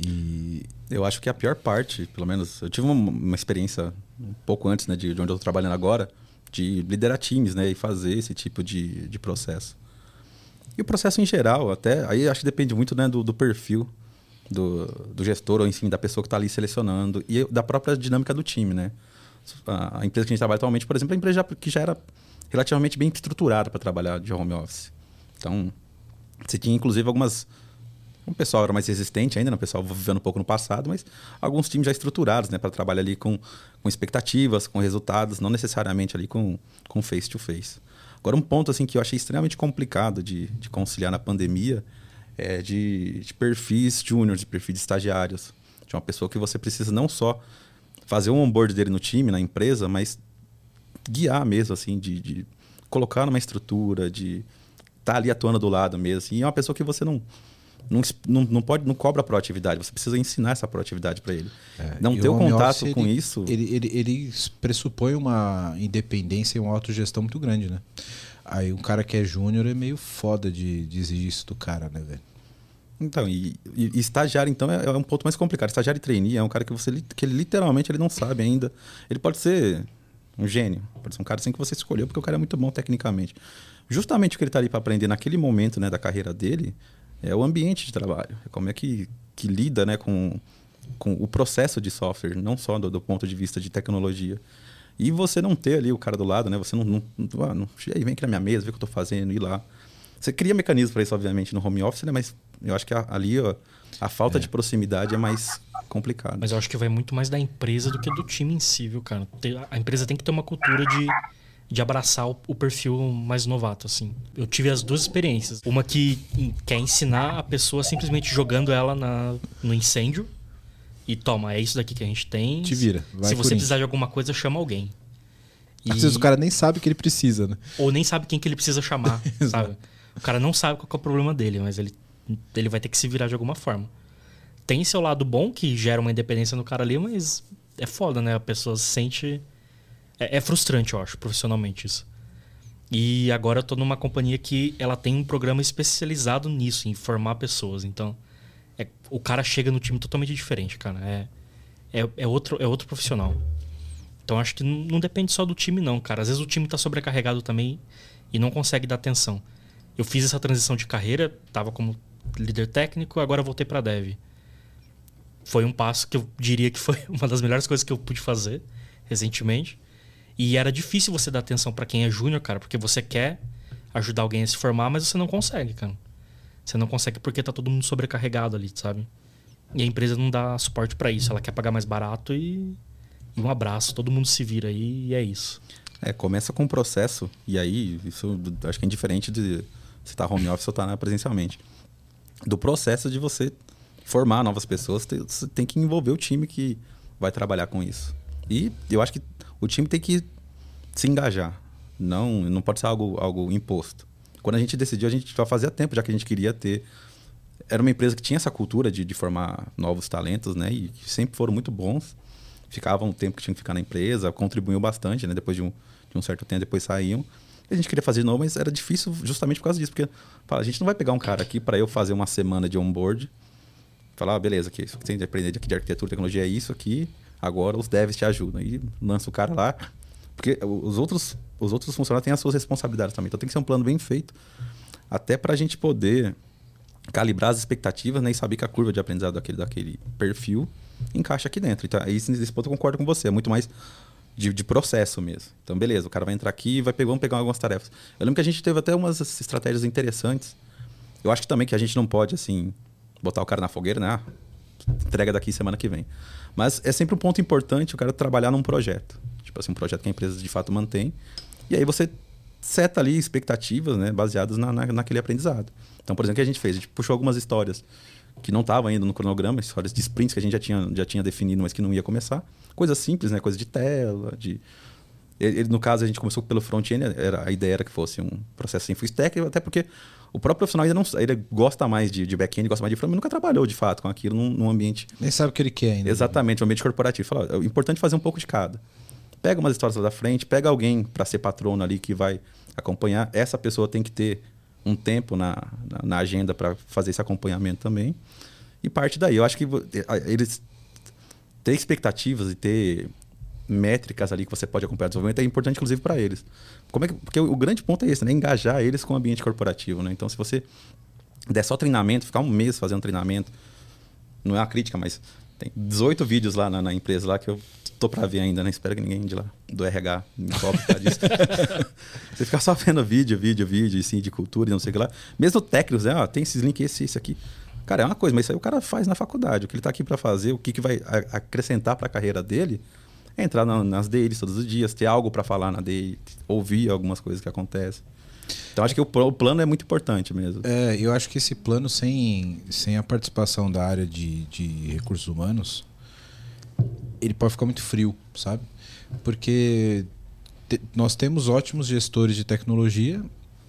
E. Eu acho que a pior parte, pelo menos, eu tive uma, uma experiência um pouco antes né, de, de onde eu estou trabalhando agora, de liderar times né, e fazer esse tipo de, de processo. E o processo em geral, até aí acho que depende muito né, do, do perfil do, do gestor, ou enfim, da pessoa que está ali selecionando, e da própria dinâmica do time. Né? A, a empresa que a gente trabalha atualmente, por exemplo, é uma empresa que já era relativamente bem estruturada para trabalhar de home office. Então, você tinha inclusive algumas o pessoal era mais resistente ainda, né? o pessoal vivendo um pouco no passado, mas alguns times já estruturados, né, para trabalhar ali com, com expectativas, com resultados, não necessariamente ali com, com face to face. Agora, um ponto assim que eu achei extremamente complicado de, de conciliar na pandemia é de, de perfis júnior, de perfis de estagiários. De uma pessoa que você precisa não só fazer o onboard dele no time, na empresa, mas guiar mesmo, assim, de, de colocar numa estrutura, de estar tá ali atuando do lado mesmo. Assim, e é uma pessoa que você não, não, não, não, pode, não cobra proatividade, você precisa ensinar essa proatividade para ele. É, não ter o contato office, com ele- isso. Ele, ele, ele pressupõe uma independência e uma autogestão muito grande, né? Aí um cara que é júnior é meio foda de, de exigir isso do cara, né, velho? Então, e, e- e estagiário, então, é, é um ponto mais complicado. Estagiário e trainee é um cara que você que ele, literalmente ele não sabe ainda. Ele pode ser um gênio, pode ser um cara assim que você escolheu porque o cara é muito bom tecnicamente. Justamente o que ele está ali para aprender naquele momento né, da carreira dele é o ambiente de trabalho. É como é que, que lida né, com, com o processo de software, não só do, do ponto de vista de tecnologia. E você não ter ali o cara do lado, né? Você não. não, não, ah, não aí, vem aqui na minha mesa, vê o que eu estou fazendo, ir lá. Você cria mecanismos para isso, obviamente, no home office, né? Mas eu acho que a- ali ó, a falta de proximidade é mais complicada. Mas eu acho que vai muito mais da empresa do que do time em si, viu, cara? A empresa tem que ter uma cultura de, de abraçar o, o perfil mais novato, assim. Eu tive as duas experiências. Uma que quer ensinar a pessoa simplesmente jogando ela na, no incêndio. E toma, é isso daqui que a gente tem. Te vira, vai, Se você precisar de alguma coisa, chama alguém. E- Às vezes o cara nem sabe que ele precisa, né? Ou nem sabe quem que ele precisa chamar, sabe? O cara não sabe qual é o problema dele, mas ele, ele vai ter que se virar de alguma forma. Tem seu lado bom, que gera uma independência no cara ali, mas é foda, né? A pessoa se sente... É, é frustrante, eu acho, profissionalmente isso. E agora eu tô numa companhia que ela tem um programa especializado nisso, em formar pessoas. Então, é- o cara chega no time totalmente diferente, cara. É, é, é, outro, é outro profissional. Então acho que não não depende só do time, não, cara. Às vezes o time tá sobrecarregado também e não consegue dar atenção. Eu fiz essa transição de carreira, tava como líder técnico, agora voltei para dev. Foi um passo que eu diria que foi uma das melhores coisas que eu pude fazer recentemente. E era difícil você dar atenção para quem é júnior, cara, porque você quer ajudar alguém a se formar, mas você não consegue, cara. Você não consegue porque tá todo mundo sobrecarregado ali, sabe? E a empresa não dá suporte para isso. Ela quer pagar mais barato e, e um abraço. Todo mundo se vira aí e é isso. É, começa com um processo, e aí isso acho que é indiferente de se tá home office ou tá presencialmente. Do processo de você formar novas pessoas, você tem que envolver o time que vai trabalhar com isso. E eu acho que o time tem que se engajar. Não, não pode ser algo, algo imposto. Quando a gente decidiu, a gente já fazia tempo, já que a gente queria ter. Era uma empresa que tinha essa cultura de, de formar novos talentos, né? E que sempre foram muito bons. Ficavam o tempo que tinham que ficar na empresa, contribuíam bastante, né? Depois de um, de um certo tempo, depois saíam. A gente queria fazer de novo, mas era difícil justamente por causa disso. Porque fala, a gente não vai pegar um cara aqui para eu fazer uma semana de onboard falar, ah, beleza, aqui, que você tem de aprender aqui de arquitetura, tecnologia é isso aqui, agora os devs te ajudam. E lança o cara lá. Porque os outros, os outros funcionários têm as suas responsabilidades também. Então tem que ser um plano bem feito, até para a gente poder calibrar as expectativas né, e saber que a curva de aprendizado daquele, daquele perfil encaixa aqui dentro. Então, aí, nesse ponto eu concordo com você. É muito mais de, de processo mesmo. Então, beleza, o cara vai entrar aqui e vai pegar, vamos pegar algumas tarefas. Eu lembro que a gente teve até umas estratégias interessantes. Eu acho que também que a gente não pode, assim, botar o cara na fogueira, né? Ah, entrega daqui semana que vem. Mas é sempre um ponto importante o cara trabalhar num projeto. Tipo assim, um projeto que a empresa de fato mantém. E aí você seta ali expectativas, né, baseadas na, na, naquele aprendizado. Então, por exemplo, o que a gente fez? A gente puxou algumas histórias que não estavam ainda no cronograma, histórias de sprints que a gente já tinha, já tinha definido, mas que não ia começar. Coisas simples, né? Coisa de tela, de... Ele, no caso, a gente começou pelo front-end, a ideia era que fosse um processo em full stack, até porque o próprio profissional ainda não ele gosta mais de, de back-end, gosta mais de front, mas nunca trabalhou de fato com aquilo num, num ambiente. Nem sabe o que ele quer ainda. Exatamente, um ambiente corporativo. Fala, é importante fazer um pouco de cada. Pega umas histórias lá da frente, pega alguém para ser patrono ali que vai acompanhar. Essa pessoa tem que ter um tempo na, na, na agenda para fazer esse acompanhamento também. E parte daí. Eu acho que eles ter expectativas e ter métricas ali que você pode acompanhar o desenvolvimento é importante, inclusive, para eles. Como é que, porque o, o, grande ponto é esse, né? Engajar eles com o ambiente corporativo, né? Então, se você der só treinamento, ficar um mês fazendo treinamento, não é uma crítica, mas tem 18 vídeos lá na, na empresa lá que eu tô para ver ainda, né? Espero que ninguém de lá, do RH, me cobre por disso. você ficar só vendo vídeo, vídeo, vídeo, assim, de cultura e não sei o que lá. Mesmo técnicos, né? Ó, tem esses links, esse, esse aqui. Cara, é uma coisa, mas isso aí o cara faz na faculdade. O que ele está aqui para fazer, o que, que vai acrescentar para a carreira dele, entrar na, nas deles todos os dias, ter algo para falar na dele, ouvir algumas coisas que acontecem. Então acho que o, o, plano é muito importante mesmo. É, eu acho que esse plano sem, sem a participação da área de, de recursos humanos, ele pode ficar muito frio, sabe? Porque te, nós temos ótimos gestores de tecnologia,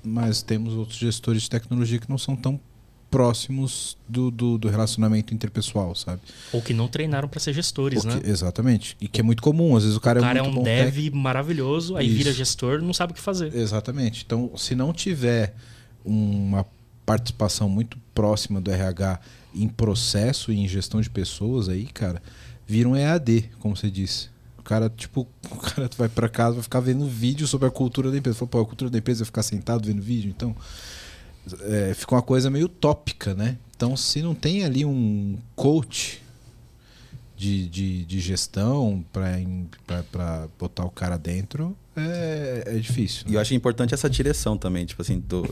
mas temos outros gestores de tecnologia que não são tão próximos do, do, do, relacionamento interpessoal, sabe? Ou que não treinaram para ser gestores, né? Exatamente. E que é muito comum. Às vezes o cara, o é cara é, muito um dev tech. maravilhoso, aí Isso. vira gestor não sabe o que fazer. Exatamente. Então, se não tiver uma participação muito próxima do RH em processo e em gestão de pessoas aí, cara, vira um EAD, como você disse. O cara, tipo, o cara vai para casa, vai ficar vendo vídeo sobre a cultura da empresa. Fala, pô, a cultura da empresa vai ficar sentado vendo vídeo, então é, fica uma coisa meio tópica, né? Então, se não tem ali um coach de, de, de gestão para botar o cara dentro, é, é difícil. E eu acho importante essa direção também, tipo assim, do,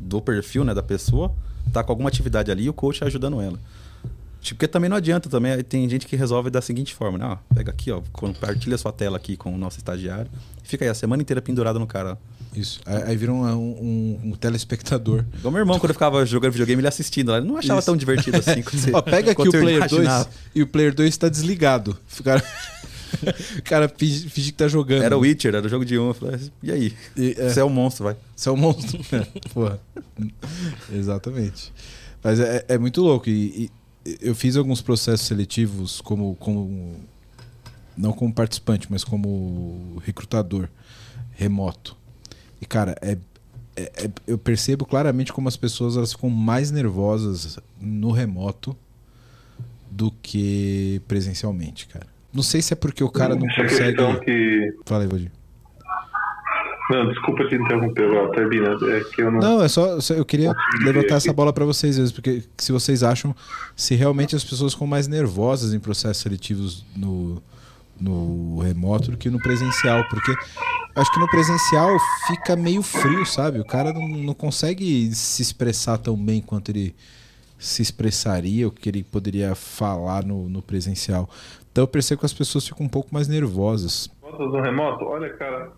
do perfil né, da pessoa, tá com alguma atividade ali e o coach ajudando ela. Tipo, porque também não adianta também, tem gente que resolve da seguinte forma, né? Ó, pega aqui, ó, compartilha sua tela aqui com o nosso estagiário, fica aí a semana inteira pendurado no cara. Isso. Aí, vira um, um, um, telespectador. Igual meu irmão, quando eu ficava jogando videogame, ele assistindo. Ele não achava Isso. tão divertido assim. Você, Ó, pega aqui o Player 2 e o Player 2 está desligado. O cara, o cara finge, finge, que tá jogando. Era o Witcher, era o jogo de um. Eu falei, e aí? E, é, Você é um monstro, vai. Você é um monstro. Porra. Exatamente. Mas é, é muito louco. E, e, eu fiz alguns processos seletivos como, como. Não como participante, mas como recrutador remoto. E, cara, é, é, é, eu percebo claramente como as pessoas elas ficam mais nervosas no remoto do que presencialmente, cara. Não sei se é porque o cara não consegue. Que... Fala aí, Valdir. Não, desculpa te interromper, Val, termina. É que eu não. Não, é só. Eu queria levantar essa bola para vocês mesmo, porque se vocês acham se realmente as pessoas ficam mais nervosas em processos seletivos no, no remoto do que no presencial, porque acho que no presencial fica meio frio, sabe? O cara não, não consegue se expressar tão bem quanto ele se expressaria, o que ele poderia falar no, no presencial. Então eu percebo que as pessoas ficam um pouco mais nervosas. Fotos no remoto? Olha, cara,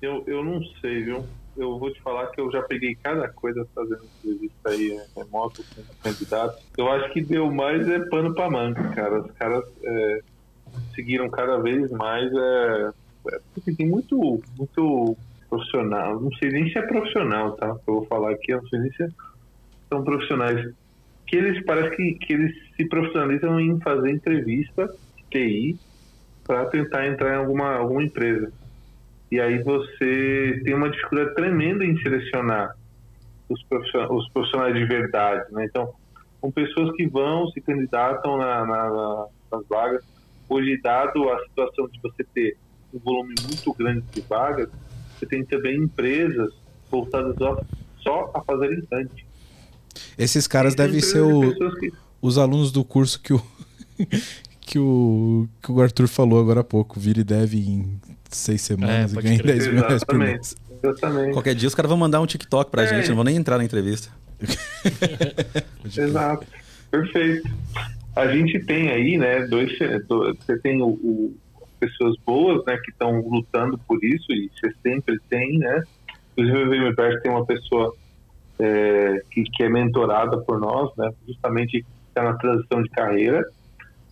eu, eu não sei, viu? Eu vou te falar que eu já peguei cada coisa fazendo entrevista aí né, remoto com candidatos. Eu acho que deu mais é pano pra manga, cara. Os caras é, seguiram cada vez mais é, é, porque tem muito, muito profissional, não sei nem se é profissional, tá? Eu vou falar aqui, não sei nem se são profissionais que eles parece que, que eles se profissionalizam em fazer entrevista TI para tentar entrar em alguma, alguma empresa. E aí você tem uma dificuldade tremenda em selecionar os profissionais, os profissionais de verdade, né? Então, com pessoas que vão, se candidatam na, na, nas vagas. Hoje, dado a situação de você ter um volume muito grande de vagas, você tem também empresas voltadas só a fazerem hunting. Esses caras devem ser o, que... os alunos do curso que o, que o, que o Arthur falou agora há pouco. Vire deve em seis semanas é, e ganha 10 mil reais por mês. Exatamente. Qualquer dia os caras vão mandar um TikTok pra é. gente, não vão nem entrar na entrevista. Exato. Perfeito. A gente tem aí, né, dois. Você tem o, o pessoas boas, né, que estão lutando por isso e você sempre tem, né? Inclusive, o VMware tem uma pessoa é, que, que é mentorada por nós, né? Justamente está na transição de carreira.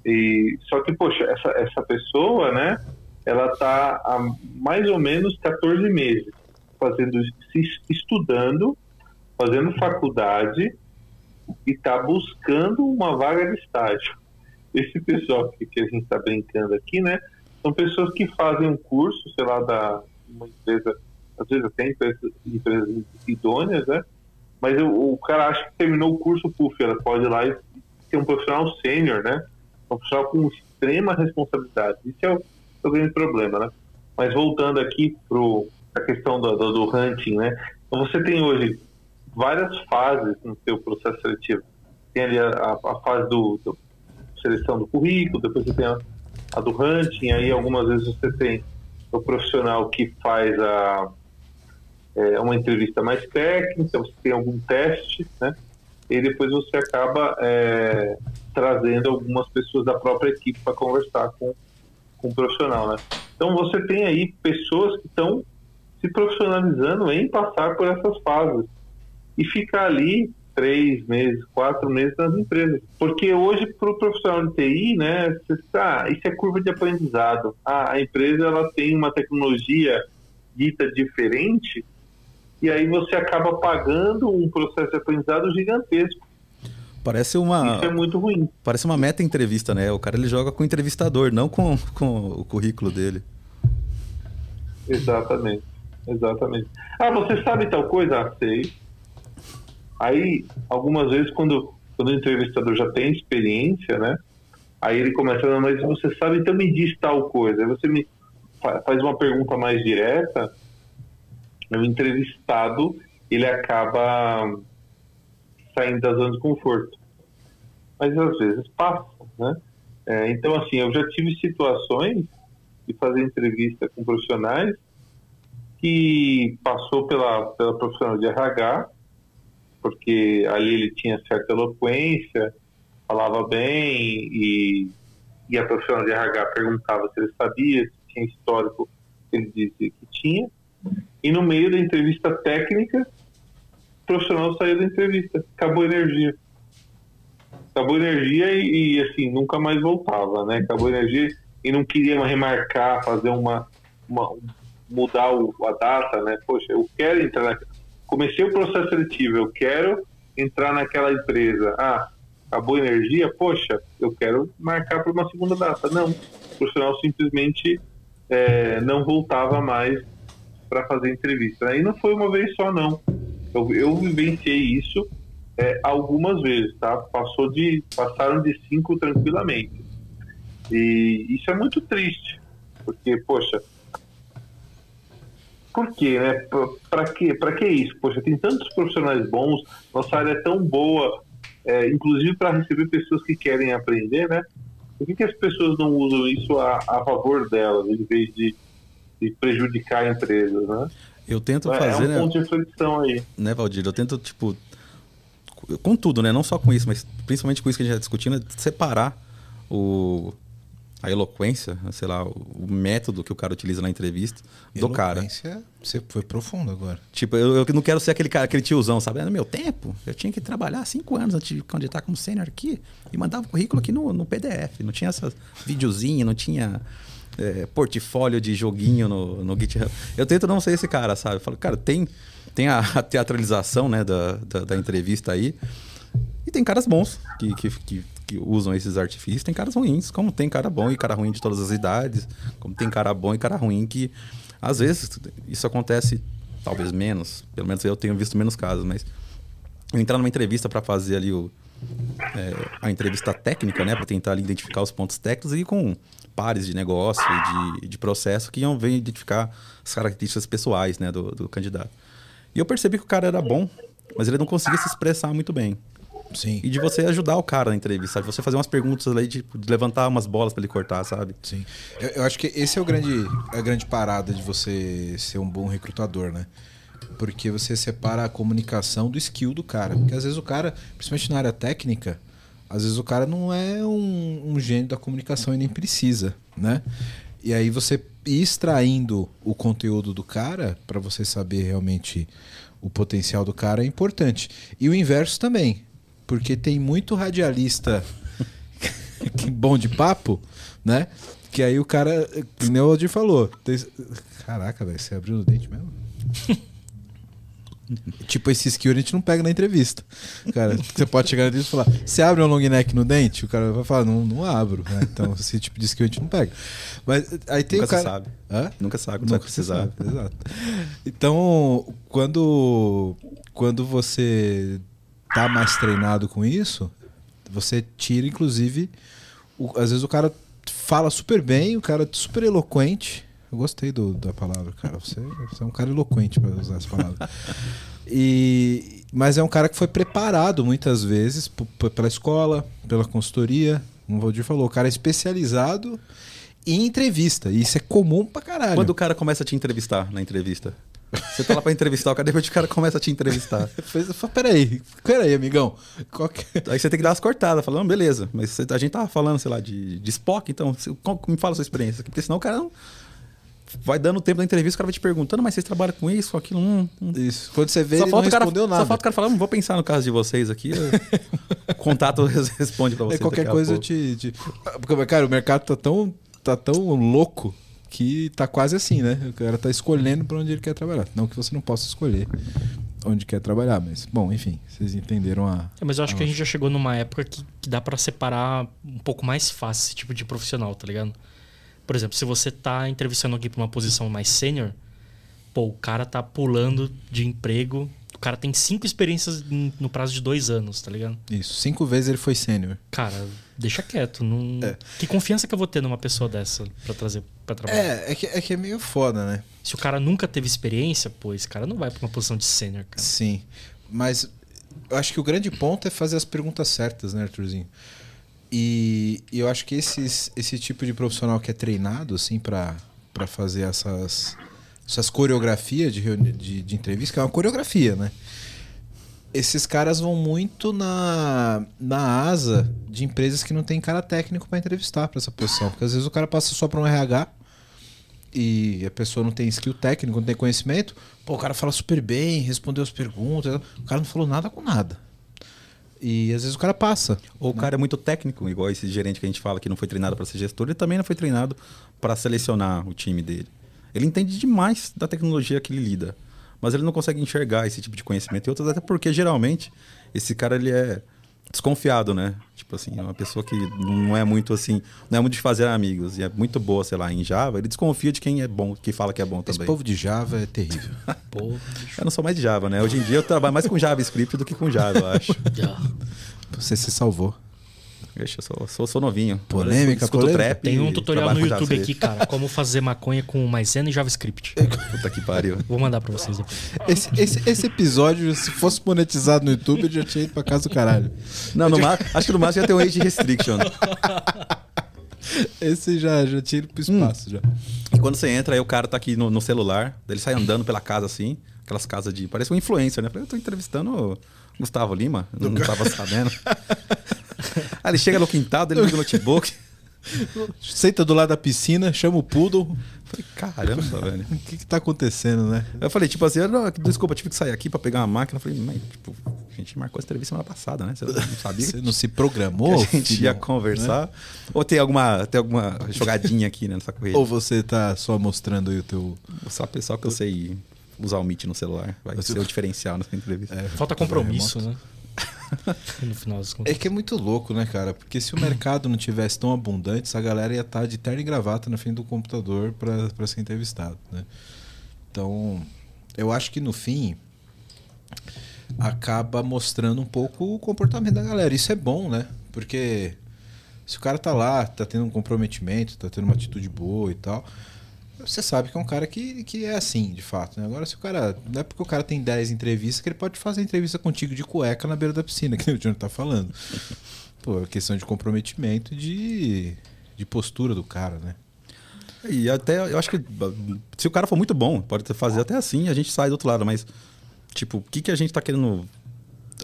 E só que, poxa, essa, essa pessoa, né? Ela está há mais ou menos 14 meses fazendo, estudando, fazendo faculdade e está buscando uma vaga de estágio. Esse pessoal que, que a gente está brincando aqui, né? São pessoas que fazem um curso, sei lá, da uma empresa, às vezes até empresas, idôneas, né? Mas o, o, cara acha que terminou o curso, puf, ela pode ir lá e ser um profissional sênior, né? Um profissional com extrema responsabilidade. Isso é o, é o grande problema, né? Mas voltando aqui para a questão do, do, do hunting, né? Então você tem hoje várias fases no seu processo seletivo. Tem ali a, a fase do, do, seleção do currículo, depois você tem a, a, do hunting, aí algumas vezes você tem o profissional que faz a, é, uma entrevista mais técnica, você tem algum teste, né? E depois você acaba é, trazendo algumas pessoas da própria equipe para conversar com, com o profissional, né? Então você tem aí pessoas que estão se profissionalizando em passar por essas fases e ficar ali três meses, quatro meses nas empresas. Porque hoje, para o profissional de TI, né, você, ah, isso é curva de aprendizado. Ah, a empresa ela tem uma tecnologia dita diferente e aí você acaba pagando um processo de aprendizado gigantesco. Parece uma. Isso é muito ruim. Parece uma meta entrevista, né? O cara ele joga com o entrevistador, não com, com o currículo dele. Exatamente. Exatamente. Ah, você sabe tal coisa? Ah, sei. Aí, algumas vezes, quando, quando o entrevistador já tem experiência, né? Aí ele começa mas você sabe, então me diz tal coisa. Aí você me faz uma pergunta mais direta, o entrevistado, ele acaba saindo da zona de conforto. Mas às vezes passa, né? É, então, assim, eu já tive situações de fazer entrevista com profissionais que passou pela, pela profissional de RH, porque ali ele tinha certa eloquência, falava bem e, e a profissional de RH perguntava se ele sabia, se tinha histórico, ele dizia que tinha. E no meio da entrevista técnica, o profissional saiu da entrevista, acabou a energia. Acabou a energia e, e assim, nunca mais voltava, né? Acabou a energia e não queria remarcar, fazer uma, uma mudar o, a data, né? Poxa, eu quero entrar na, comecei o processo seletivo, eu quero entrar naquela empresa. Ah, acabou a energia? Poxa, eu quero marcar para uma segunda data. Não, o profissional simplesmente é, não voltava mais para fazer entrevista. E não foi uma vez só, não. Eu, eu vivenciei isso é, algumas vezes, tá? Passou de, passaram de cinco tranquilamente. E isso é muito triste, porque, poxa, por quê, né? Para que, pra que isso? Poxa, tem tantos profissionais bons, nossa área é tão boa, é, inclusive para receber pessoas que querem aprender, né? Por que, que as pessoas não usam isso a, a favor delas, em vez de, de prejudicar empresas, né? Eu tento fazer, é um né? ponto de reflexão aí. Né, Valdir? Eu tento, tipo, com tudo, né? Não só com isso, mas principalmente com isso que a gente está discutindo, é separar o, a eloquência, sei lá, o método que o cara utiliza na entrevista do cara. Você foi profundo agora. Tipo, eu, eu, não quero ser aquele cara, aquele tiozão, sabe? No meu tempo, eu tinha que trabalhar cinco anos antes de candidatar como sênior aqui e mandava o currículo aqui no, no PDF. Não tinha essas videozinho, não tinha é, portfólio de joguinho no, no GitHub. Eu tento não ser esse cara, sabe? Eu falo, cara, tem, tem a, a teatralização né, da, da, da entrevista aí. E tem caras bons que, que, que, que, usam esses artifícios, tem caras ruins, como tem cara bom e cara ruim de todas as idades, como tem cara bom e cara ruim que às vezes isso acontece talvez menos, pelo menos eu tenho visto menos casos, mas eu entrar numa entrevista para fazer ali o, é, a entrevista técnica, né, para tentar ali, identificar os pontos técnicos e com pares de negócio e de, de processo que iam ver identificar as características pessoais, né, do, do candidato. E eu percebi que o cara era bom, mas ele não conseguia se expressar muito bem. Sim. E de você ajudar o cara na entrevista, de você fazer umas perguntas ali, de, de levantar umas bolas para ele cortar, sabe? Sim. Eu, eu, acho que esse é o grande, a grande parada de você ser um bom recrutador, né? Porque você separa a comunicação do skill do cara. Porque às vezes o cara, principalmente na área técnica, às vezes o cara não é um, um gênio da comunicação e nem precisa, né? E aí você ir extraindo o conteúdo do cara para você saber realmente o potencial do cara é importante. E o inverso também, porque tem muito radialista que bom de papo, né? Que aí o cara, que nem o Aldir falou, caraca, velho, você abriu o dente mesmo? Tipo, esse skill a gente não pega na entrevista. Cara, você pode chegar na entrevista e falar: Você abre um long neck no dente? O cara vai falar: Não, não abro. né? Então, esse tipo de skill a gente não pega. Mas aí tem Nunca o se cara. sabe. Hã? Nunca sabe vai precisar. Sabe, Exato. Então, quando, quando você tá mais treinado com isso, você tira, inclusive. o- às vezes o cara fala super bem, o cara é super eloquente. Eu gostei do- da palavra, cara. Você, você é um cara eloquente para usar essa palavra. E, mas é um cara que foi preparado muitas vezes pela escola, pela consultoria. Como o Valdir falou, o cara é especializado em entrevista. E isso é comum pra caralho. Quando o cara começa a te entrevistar na entrevista? Você tá lá pra entrevistar, o cara depois o cara começa a te entrevistar. Peraí, peraí, amigão. Que... Aí você tem que dar as cortadas, falando, beleza, mas a gente tava falando, sei lá, de, de Spock, então, me fala a sua experiência. Porque senão o cara não. Vai dando tempo da entrevista, o cara vai te perguntando, mas vocês trabalham com isso, com aquilo? Hum, hum. Isso. Quando você vê, Só ele falta, não o cara, respondeu nada. só falta o cara falar, "Hum, vou pensar no caso de vocês aqui. o contato responde pra Aí vocês. qualquer daqui a coisa eu pouco." te, te- Porque, Cara, o mercado tá tão, tá tão louco que tá quase assim, né? O cara tá escolhendo pra onde ele quer trabalhar. Não que você não possa escolher onde quer trabalhar, mas, bom, enfim, vocês entenderam a. É, mas eu acho que a gente já chegou numa época que, que dá pra separar um pouco mais fácil esse tipo de profissional, tá ligado? Por exemplo, se você tá entrevistando alguém pra uma posição mais sênior, pô, o cara tá pulando de emprego, cara tem cinco experiências no prazo de dois anos, tá ligado? Isso. Cinco vezes ele foi sênior. Cara, deixa quieto. Não... É. Que confiança que eu vou ter numa pessoa dessa pra trazer pra trabalhar? É, é que, é que é meio foda, né? Se o cara nunca teve experiência, pô, esse cara não vai pra uma posição de sênior, cara. Sim. Mas eu acho que o grande ponto é fazer as perguntas certas, né, Arthurzinho? E, e eu acho que esses, esse tipo de profissional que é treinado, assim, pra fazer essas, essas coreografias de, de, de entrevista, que é uma coreografia, né? Esses caras vão muito na, na asa de empresas que não tem cara técnico para entrevistar para essa posição. Porque às vezes o cara passa só para um RH e a pessoa não tem skill técnico, não tem conhecimento, pô, o cara fala super bem, respondeu as perguntas, o cara não falou nada com nada. E às vezes o cara passa. Ou o cara é muito técnico, igual esse gerente que a gente fala que não foi treinado para ser gestor, ele também não foi treinado para selecionar o time dele. Ele entende demais da tecnologia que ele lida, mas ele não consegue enxergar esse tipo de conhecimento e outras até porque geralmente esse cara ele é desconfiado, né? Tipo assim, é uma pessoa que não é muito assim, não é muito de fazer amigos e é muito boa, sei lá, em Java, ele desconfia de quem é bom, que fala que é bom Esse também. povo de Java é terrível. Pô, Eu não sou mais de Java, né? Hoje em dia eu trabalho mais com JavaScript do que com Java, eu acho. Você se salvou. Eu sou, sou, sou novinho. Polêmica, Escuto polêmica. trap Tem um tutorial no YouTube aqui, cara, como fazer maconha com maisena e JavaScript. Puta que pariu. Vou mandar pra vocês depois. Esse, esse, esse episódio, se fosse monetizado no YouTube, eu já tinha ido pra casa do caralho. Não, no ma- acho que no máximo já tem um age restriction. Esse já, já tinha ido pro espaço. Já. E quando você entra, aí o cara tá aqui no, no celular, ele sai andando pela casa assim, aquelas casas de. Parece um influencer, né? Eu tô entrevistando o Gustavo Lima, eu não tava sabendo. aí ele chega no quintal, ele liga o notebook. Senta do lado da piscina, chama o poodle. Falei, caramba, velho. O que, que tá acontecendo, né? Eu falei, tipo assim, não, desculpa, eu tive que sair aqui pra pegar uma máquina. Eu falei, mas, tipo, a gente marcou essa entrevista semana passada, né? Você não sabia Você que não se que programou? a gente filhão? ia conversar? Ou tem alguma, tem alguma jogadinha aqui né, nessa corrida? Ou você tá só mostrando aí o teu. Só pessoal que eu sei usar o Meet no celular. Vai Você- ser o diferencial nessa entrevista. É, Falta compromisso, né? No final das contas. É que é muito louco, né, cara? Porque se o mercado não tivesse tão abundante, essa galera ia estar de terno e gravata na frente do computador para ser entrevistado, né? Então, eu acho que no fim acaba mostrando um pouco o comportamento da galera. Isso é bom, né? Porque se o cara tá lá, tá tendo um comprometimento, tá tendo uma atitude boa e tal, você sabe que é um cara que, que é assim, de fato. Né? Agora, se o cara. Não é porque o cara tem 10 entrevistas que ele pode fazer entrevista contigo de cueca na beira da piscina, que o Johnny tá falando. Pô, é questão de comprometimento de, de postura do cara, né? E até, eu acho que se o cara for muito bom, pode fazer até assim, a gente sai do outro lado. Mas, tipo, o que, que a gente tá querendo...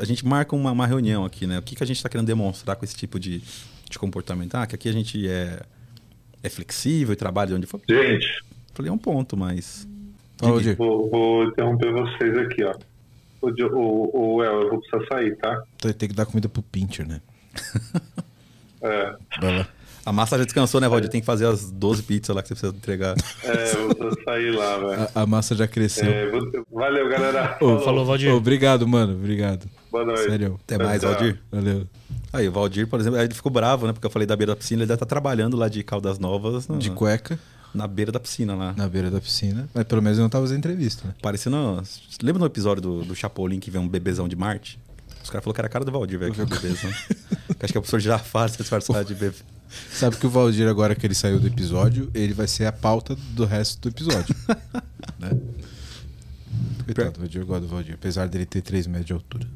A gente marca uma, uma reunião aqui, né? O que, que a gente tá querendo demonstrar com esse tipo de, de comportamento? Ah, que aqui a gente é... é flexível e trabalha de onde for. Gente, Falei, é um ponto, mas. Fala, vou, vou interromper vocês aqui, ó. O, o, o El, eu vou precisar sair, tá? Então tem que dar comida pro Pincher, né? É, Vai lá. A massa já descansou, né, Valdir? Tem que fazer as 12 pizzas lá que você precisa entregar. é eu vou precisar sair lá, velho. A, a massa já cresceu. É, vou- valeu, galera. Ô, Falou, Valdir. Obrigado, mano. Obrigado. Boa noite. Sério. Até mais, Tchau. Valdir. Valeu. Aí, o Valdir, por exemplo, aí ele ficou bravo, né? Porque eu falei da beira da piscina, ele deve estar trabalhando lá de Caldas Novas no- De cueca, na beira da piscina lá. na beira da piscina. Mas pelo menos eu não tava fazendo entrevista, né? Parecendo. Lembra no episódio do, do Chapolin que vê um bebezão de Marte? Os caras falaram que era a cara do Valdir, velho, aquele bebezão. Que Acho que é o professor Girafales disfarçado de bebê. Sabe que o Valdir, agora que ele saiu do episódio, ele vai ser a pauta do resto do episódio. né? Coitado do Valdir, eu gosto do Valdir. Apesar dele ter 3 metros de altura.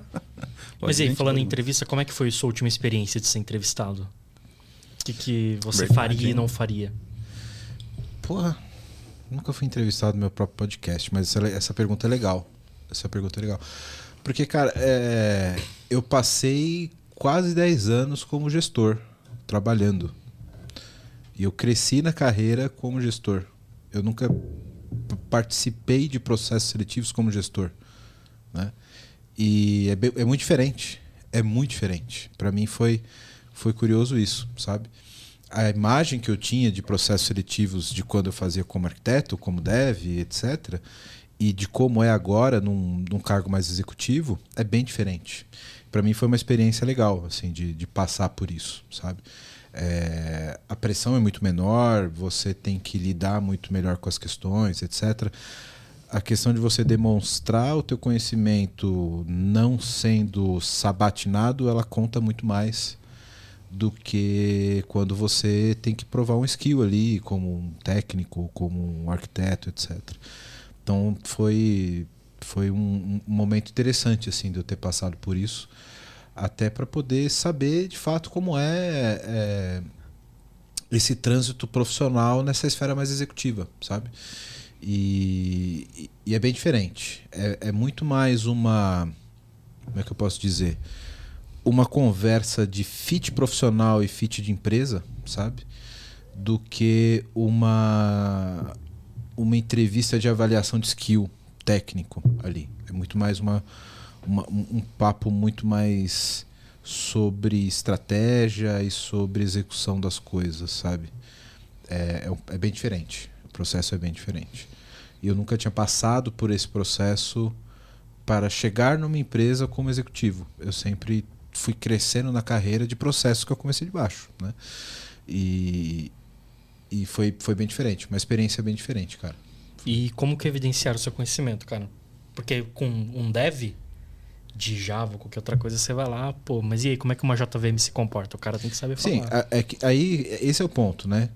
Mas e aí, falando em entrevista, como é que foi a sua última experiência de ser entrevistado? O que, que você Verdade, faria e hein? não faria? Porra, nunca fui entrevistado no meu próprio podcast, mas essa, essa pergunta é legal. Essa pergunta é legal. Porque, cara, é, eu passei quase 10 anos como gestor, trabalhando. E eu cresci na carreira como gestor. Eu nunca participei de processos seletivos como gestor. Né? E é, be- é muito diferente. É muito diferente. Para mim foi, foi curioso isso, sabe? A imagem que eu tinha de processos seletivos de quando eu fazia como arquiteto, como dev, etc., e de como é agora num, num cargo mais executivo, é bem diferente. Para mim foi uma experiência legal, assim, de, de passar por isso, sabe? É, a pressão é muito menor, você tem que lidar muito melhor com as questões, etc. A questão de você demonstrar o teu conhecimento não sendo sabatinado, ela conta muito mais do que quando você tem que provar um skill ali, como um técnico, como um arquiteto, etc. Então foi foi um, um momento interessante assim de eu ter passado por isso, até para poder saber de fato como é, é esse trânsito profissional nessa esfera mais executiva, sabe? E, e- é bem diferente. É, é muito mais uma. Como é que eu posso dizer? Uma conversa de fit profissional e fit de empresa, sabe? Do que uma, uma entrevista de avaliação de skill técnico ali. É muito mais uma, uma- um, papo muito mais sobre estratégia e sobre execução das coisas, sabe? É, é, é bem diferente. Processo é bem diferente. E eu nunca tinha passado por esse processo para chegar numa empresa como executivo. Eu sempre fui crescendo na carreira de processos que eu comecei de baixo, né? E, e foi, foi bem diferente, uma experiência bem diferente, cara. E como que evidenciar o seu conhecimento, cara? Porque com um dev de Java qualquer outra coisa, você vai lá, pô, mas e aí, como é que uma JVM se comporta? O cara tem que saber falar. Sim, é que aí esse é o ponto, né?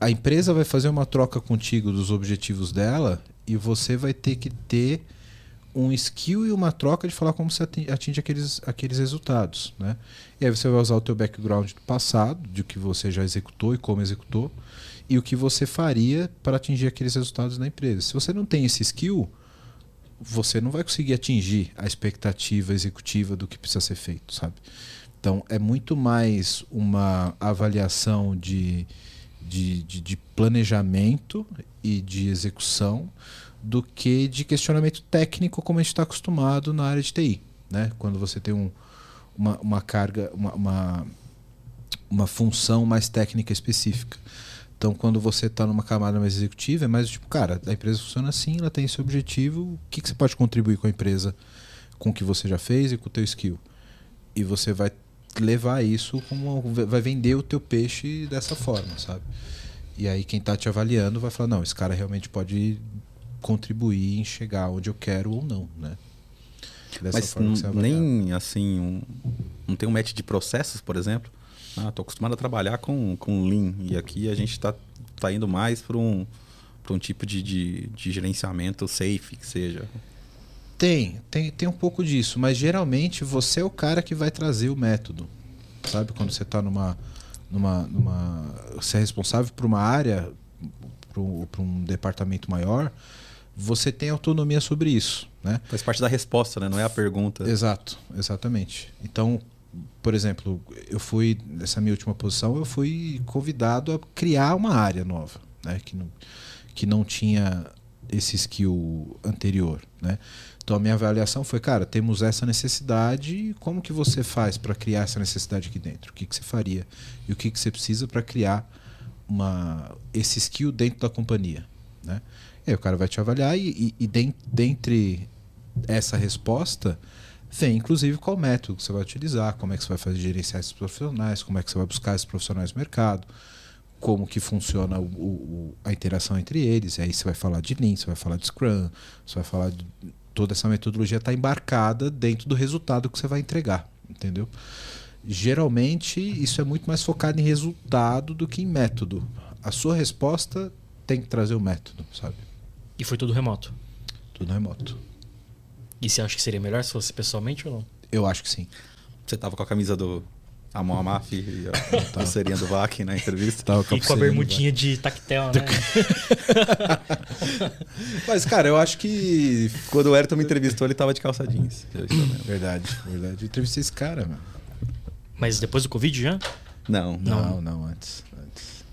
A empresa vai fazer uma troca contigo dos objetivos dela e você vai ter que ter um skill e uma troca de falar como você ati- atinge aqueles, aqueles resultados, né? E aí você vai usar o teu background do passado, de o que você já executou e como executou, e o que você faria para atingir aqueles resultados na empresa. Se você não tem esse skill, você não vai conseguir atingir a expectativa executiva do que precisa ser feito, sabe? Então é muito mais uma avaliação de, de, de, de planejamento e de execução do que de questionamento técnico como a gente está acostumado na área de TI. Né? Quando você tem um, uma, uma carga, uma, uma, uma função mais técnica específica. Então, quando você está numa camada mais executiva, é mais tipo, cara, a empresa funciona assim, ela tem esse objetivo, o que, que você pode contribuir com a empresa, com o que você já fez e com o teu skill. E você vai levar isso como vai vender o teu peixe dessa forma, sabe? E aí quem está te avaliando vai falar, não, esse cara realmente pode contribuir em chegar onde eu quero ou não, né? Dessa Mas forma que nem assim, um- não tem um match de processos, por exemplo. Ah, tô acostumado a trabalhar com, com Lean e aqui a gente está tá indo mais para um, pra um tipo de, de, de gerenciamento safe, que seja. Tem, tem, tem um pouco disso, mas geralmente você é o cara que vai trazer o método. Sabe? Quando você está numa, numa, numa. Você é responsável por uma área, para um departamento maior, você tem autonomia sobre isso. Né? Faz parte da resposta, né? Não é a pergunta. Exato, exatamente. Então, por exemplo, eu fui, nessa minha última posição, eu fui convidado a criar uma área nova, né? Que não, que não tinha esse skill anterior, né? Então a minha avaliação foi, cara, temos essa necessidade, como que você faz para criar essa necessidade aqui dentro? O que, que você faria? E o que, que você precisa para criar uma, esse skill dentro da companhia, né? E aí o cara vai te avaliar e, e, e dentre essa resposta vem inclusive qual método você vai utilizar, como é que você vai fazer gerenciar esses profissionais, como é que você vai buscar esses profissionais no mercado, como que funciona o, o, a interação entre eles. E aí você vai falar de Lean, você vai falar de Scrum, você vai falar de toda essa metodologia está embarcada dentro do resultado que você vai entregar, entendeu? Geralmente isso é muito mais focado em resultado do que em método. A sua resposta tem que trazer o método, sabe? E foi tudo remoto. Tudo remoto. E você acha que seria melhor se fosse pessoalmente ou não? Eu acho que sim. Você tava com a camisa do Amon Amaf e a pulseirinha do VAC na entrevista. Tava E com a bermudinha de tactel, né? Mas, cara, eu acho que. Quando o Ayrton me entrevistou, ele tava de calça jeans. Lembro. Verdade, verdade. Eu entrevistei esse cara, mano. Mas depois do Covid já? Não, Não, não, antes. antes.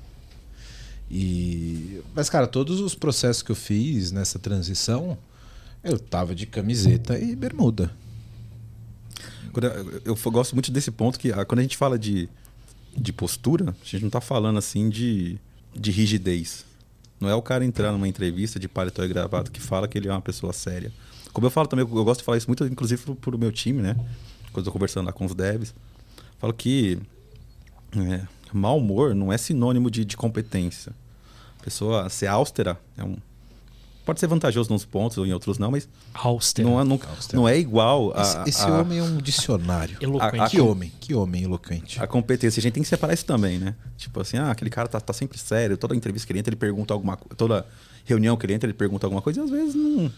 E. Mas, cara, todos os processos que eu fiz nessa transição, eu tava de camiseta e bermuda. Quando eu, eu gosto muito desse ponto que ah, quando a gente fala de, de postura, a gente não tá falando assim de, de rigidez. Não é o cara entrar numa entrevista de paletó e gravata que fala que ele é uma pessoa séria. Como eu falo também, eu gosto de falar isso muito, inclusive pro, pro meu time, né? Quando eu conversando lá com os devs. Falo que é, mau humor não é sinônimo de, de competência. A pessoa ser austera é um. Pode ser vantajoso nos pontos ou em outros não, mas Austera. não é, não, Austera. não é igual a, Esse, esse a- homem é um dicionário. Eloquente. a- Que homem, que homem eloquente. a competência. A gente tem que separar isso também, né? Tipo assim, ah, aquele cara tá, tá sempre sério, toda entrevista que ele entra, ele pergunta alguma coisa, toda reunião que ele entra, ele pergunta alguma coisa, e às vezes não.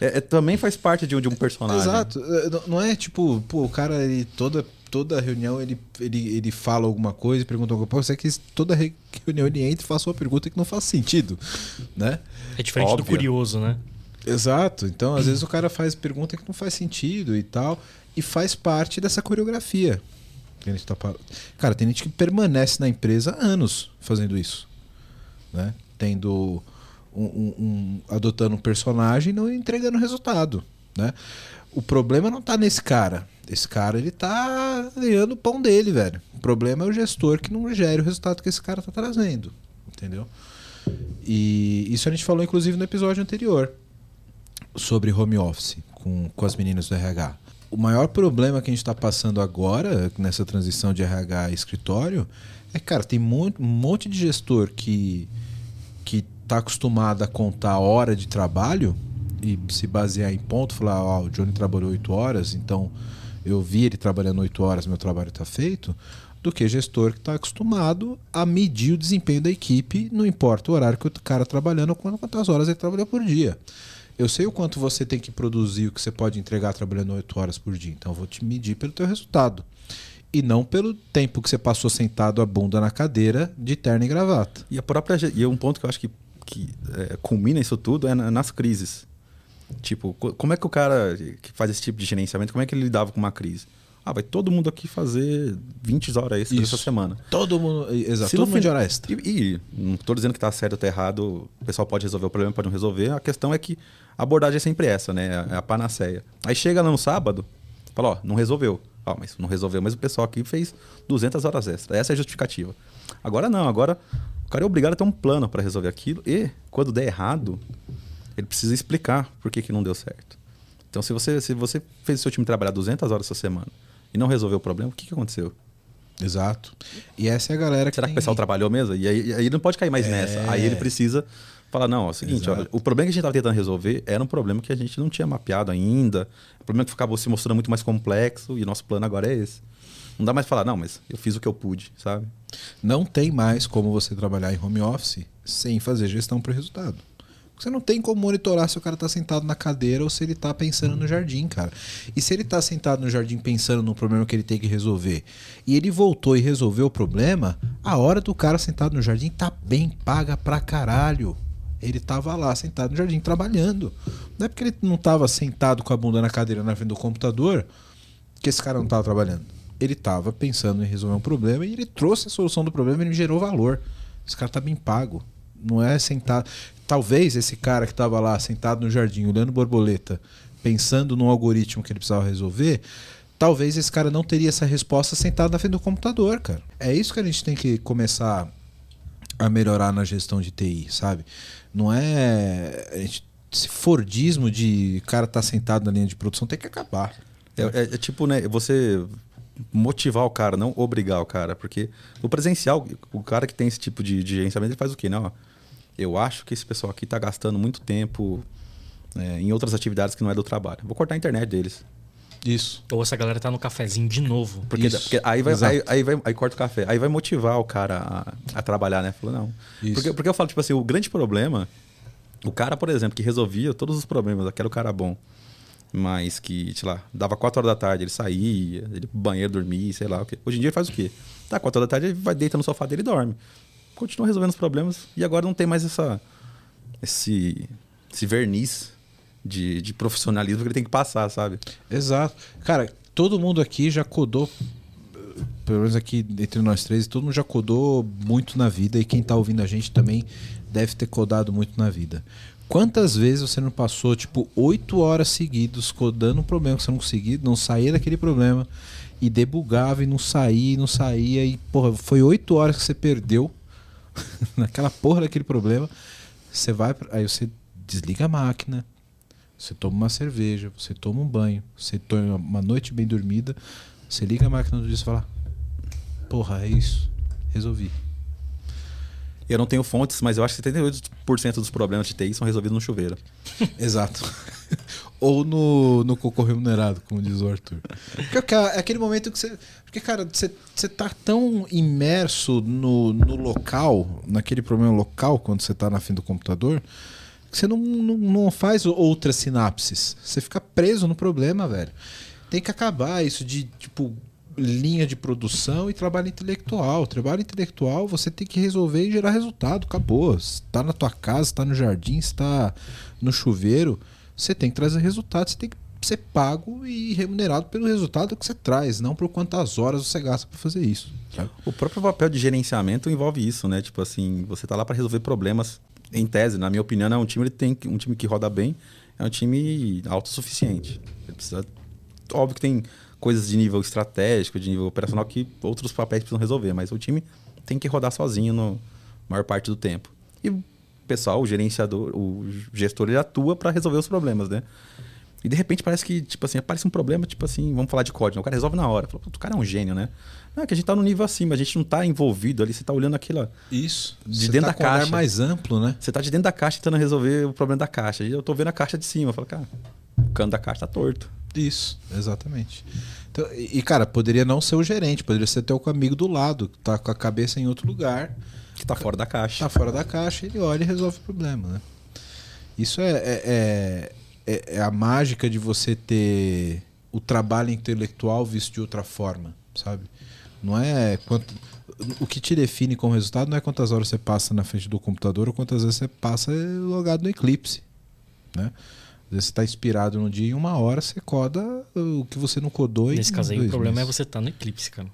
É, é- também faz parte de um, de um personagem. Exato. É, não- é tipo, pô, o cara, ele, toda, toda reunião ele, ele, ele fala alguma coisa e pergunta alguma coisa. Você que toda re- reunião ele entra e faz uma pergunta que não faz sentido, né? É diferente do Óbvio. curioso, né? Exato. Então, às vezes o cara faz pergunta que não faz sentido e tal. E faz parte dessa coreografia. que a gente tá Cara, tem gente que permanece na empresa há anos fazendo isso. Né? Tendo. Um, um- um- adotando um personagem e não entregando resultado. Né? O problema não tá nesse cara. Esse cara, ele tá ganhando o pão dele, velho. O problema é o gestor que não gere o resultado que esse cara tá trazendo. Entendeu? E isso a gente falou, inclusive, no episódio anterior sobre home office com, com as meninas do RH. O maior problema que a gente está passando agora, nessa transição de RH a escritório, é cara, tem um monte de gestor que que está acostumado a contar a hora de trabalho e se basear em ponto, falar, ó, o Johnny trabalhou 8 horas, então eu vi ele trabalhando 8 horas, meu trabalho está feito, do que gestor que está acostumado a medir o desempenho da equipe, não importa o horário que o cara trabalhando quantas horas ele trabalhou por dia. Eu sei o quanto você tem que produzir, o que você pode entregar trabalhando 8 horas por dia, então eu vou te medir pelo teu resultado. E não pelo tempo que você passou sentado a bunda na cadeira de terno e gravata. E a própria e um ponto que eu acho que, que é, culmina isso tudo é na- nas crises. Tipo, co- como é que o cara que faz esse tipo de gerenciamento, como é que ele lidava com uma crise? Ah, vai todo mundo aqui fazer 20 horas extras Isso. essa semana. Todo mundo. Exato, Se todo mundo de hora extra. E, e não estou dizendo que está certo ou tá errado, o pessoal pode resolver o problema, pode não resolver. A questão é que a abordagem é sempre essa, né? É a panaceia. Aí chega lá no sábado, fala, ó, não resolveu. Ó, mas não resolveu, mas o pessoal aqui fez 200 horas extras. Essa é a justificativa. Agora não, agora o cara é obrigado a ter um plano para resolver aquilo e, quando der errado, ele precisa explicar por que, que não deu certo. Então, se você, se você fez o seu time trabalhar 200 horas essa semana e não resolveu o problema, o que, que aconteceu? Exato. E essa é a galera que. Será que o pessoal trabalhou mesmo? E aí, aí ele não pode cair mais nessa. Aí ele precisa falar, não, é o seguinte, olha, o problema que a gente estava tentando resolver era um problema que a gente não tinha mapeado ainda. O problema que acabou se mostrando muito mais complexo e nosso plano agora é esse. Não dá mais falar, não, mas eu fiz o que eu pude, sabe? Não tem mais como você trabalhar em home office sem fazer gestão para resultado. Você não tem como monitorar se o cara tá sentado na cadeira ou se ele tá pensando no jardim, cara. E se ele tá sentado no jardim pensando no problema que ele tem que resolver e ele voltou e resolveu o problema, a hora do cara sentado no jardim tá bem paga pra caralho. Ele tava lá sentado no jardim trabalhando. Não é porque ele não tava sentado com a bunda na cadeira na frente do computador que esse cara não tava trabalhando. ele estava pensando em resolver um problema e ele trouxe a solução do problema e ele gerou valor. Esse cara tá bem pago. Não é sentado. Talvez esse cara que estava lá sentado no jardim olhando borboleta, pensando num algoritmo que ele precisava resolver, talvez esse cara não teria essa resposta sentado na frente do computador, cara. É isso que a gente tem que começar a melhorar na gestão de TI, sabe? Não é. esse Fordismo de cara tá sentado na linha de produção tem que acabar. É, é- é tipo, né, você motivar o cara, não obrigar o cara. Porque no presencial, o cara que tem esse tipo de, de gerenciamento, ele faz o quê? Não, ó, eu acho que esse pessoal aqui tá gastando muito tempo é, em outras atividades que não é do trabalho. Vou cortar a internet deles. Isso. Ou essa galera tá no cafezinho de novo. Porque, Isso, porque aí, vai, aí, aí vai aí corta o café. Aí vai motivar o cara a, a trabalhar, né? Falou, não. Isso. Porque, porque eu falo, tipo assim, o grande problema, o cara, por exemplo, que resolvia todos os problemas, aquele cara bom, mas que, sei lá, dava 4 horas da tarde, ele saía, ele pro banheiro dormir, sei lá o quê. Hoje em dia ele faz o quê? Tá, 4 horas da tarde ele vai deita no sofá dele e dorme. Continua resolvendo os problemas e agora não tem mais essa esse, esse verniz de, de profissionalismo que ele tem que passar, sabe? Exato. Cara, todo mundo aqui já codou, pelo menos aqui entre nós três, todo mundo já codou muito na vida e quem tá ouvindo a gente também deve ter codado muito na vida. Quantas vezes você não passou, tipo, oito horas seguidas codando um problema que você não conseguia, não saía daquele problema e debugava e não saía, e não saía e, porra, foi oito horas que você perdeu naquela porra daquele problema. Você vai, aí você desliga a máquina, você toma uma cerveja, você toma um banho, você toma uma noite bem dormida, você liga a máquina do dia e fala: Porra, é isso. Resolvi. Eu não tenho fontes, mas eu acho que 78% dos problemas de TI são resolvidos no chuveiro. Exato. Ou no, no cocô remunerado, como diz o Arthur. Porque é aquele momento que você. Porque, cara, você, você tá tão imerso no, no local, naquele problema local, quando você tá na frente do computador, que você não, não, não faz outras sinapses. Você fica preso no problema, velho. Tem que acabar isso de, tipo, linha de produção e trabalho intelectual. Trabalho intelectual você tem que resolver e gerar resultado. Acabou. Se tá na tua casa, se tá no jardim, se tá no chuveiro, você tem que trazer resultado. Você tem que ser pago e remunerado pelo resultado que você traz, não por quantas horas você gasta para fazer isso. O próprio papel de gerenciamento envolve isso, né? Tipo assim, você tá lá para resolver problemas. Em tese, na minha opinião, é um time tem um time que roda bem, é um time autossuficiente. Ele precisa óbvio que tem coisas de nível estratégico, de nível operacional que outros papéis precisam resolver, mas o time tem que rodar sozinho no maior parte do tempo. E o pessoal, o gerenciador, o gestor, ele atua para resolver os problemas, né? E de repente parece que, tipo assim, aparece um problema, tipo assim, vamos falar de código, o cara resolve na hora. Fala, "Pô, o cara é um gênio, né? Não, é que a gente tá no nível acima, a gente não tá envolvido ali, você tá olhando aquilo. Isso. De Você dentro tá da com um caixa. mais amplo, né? Você tá de dentro da caixa tentando resolver o problema da caixa. E eu tô vendo a caixa de cima. Eu falo, cara, o cano da caixa tá torto. Isso, exatamente. Então, e, cara, poderia não ser o gerente, poderia ser teu amigo do lado, que tá com a cabeça em outro lugar, Que tá fora da caixa. tá fora da caixa, ele olha e resolve o problema, né? Isso é, é, é, é- é a mágica de você ter o trabalho intelectual visto de outra forma, sabe? Não é quanto. O que te define como resultado não é quantas horas você passa na frente do computador ou quantas vezes você passa logado no Eclipse. Né? Às vezes você está inspirado no dia e em uma hora você coda o que você não codou em Nesse caso aí, o problema é meses. você estar no eclipse, cara.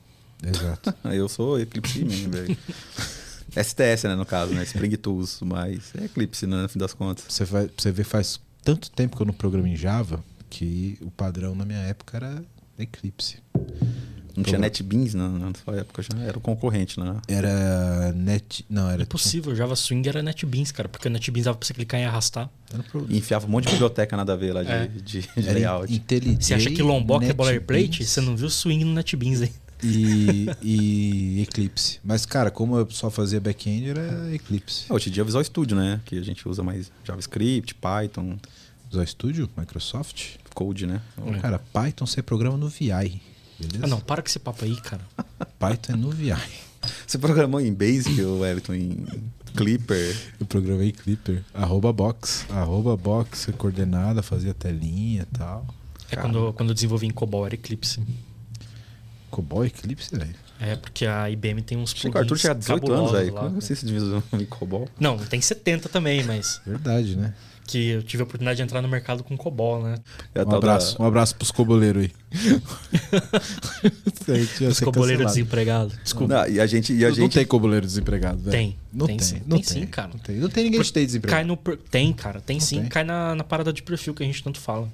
Exato. Eu sou Eclipse Man, velho. STS, né, no caso, né? Spring Tools, mas é Eclipse, né, no fim das contas. Você, vai, você vê faz tanto tempo que eu não programo em Java que o padrão na minha época era Eclipse. Não tinha Tô- NetBeans na, na sua época, já era o concorrente, né? Era Net. Não, era. Impossível, Java Swing era NetBeans, cara, porque o NetBeans dava pra você clicar e arrastar. Era, pro- E enfiava um monte de biblioteca nada a ver lá de, É. de, de layout. Você acha que Lombok é boilerplate? NetBeans Você não viu Swing no NetBeans aí. E, e Eclipse. Mas, cara, como eu só fazia back-end, era Eclipse. Ah, Hoje em dia é o Visual Studio, né? Que a gente usa mais JavaScript, Python, Visual Studio, Microsoft. Code, né? É. Cara, Python você programa no VI. Beleza? Ah, não, para com esse papo aí, cara. Python é no VI. Você programou em Basic, ou Wellington, em Clipper? Eu programei Clipper. Arroba box. Arroba box, coordenada, fazia telinha e tal. É quando, quando eu desenvolvi em COBOL, era Eclipse. Cobol Eclipse, velho. É, porque a IBM tem uns Chico Arthur tinha 18 anos, velho. lá, Como né? você se divisou em COBOL? Não, tem 70 também, mas Verdade, né? Que eu tive a oportunidade de entrar no mercado com COBOL, né? É Um da- abraço, um abraço pros coboleiros aí. Os coboleiros desempregados. Desculpa. Não, e a gente. E a Não gente tem coboleiro desempregado, velho. Tem, Não tem tem, sim. Não Tem sim, cara. Não tem, não tem ninguém que esteja Cai desempregado. no. per- Tem, cara, tem Não sim. tem. Cai na, na parada de perfil que a gente tanto fala.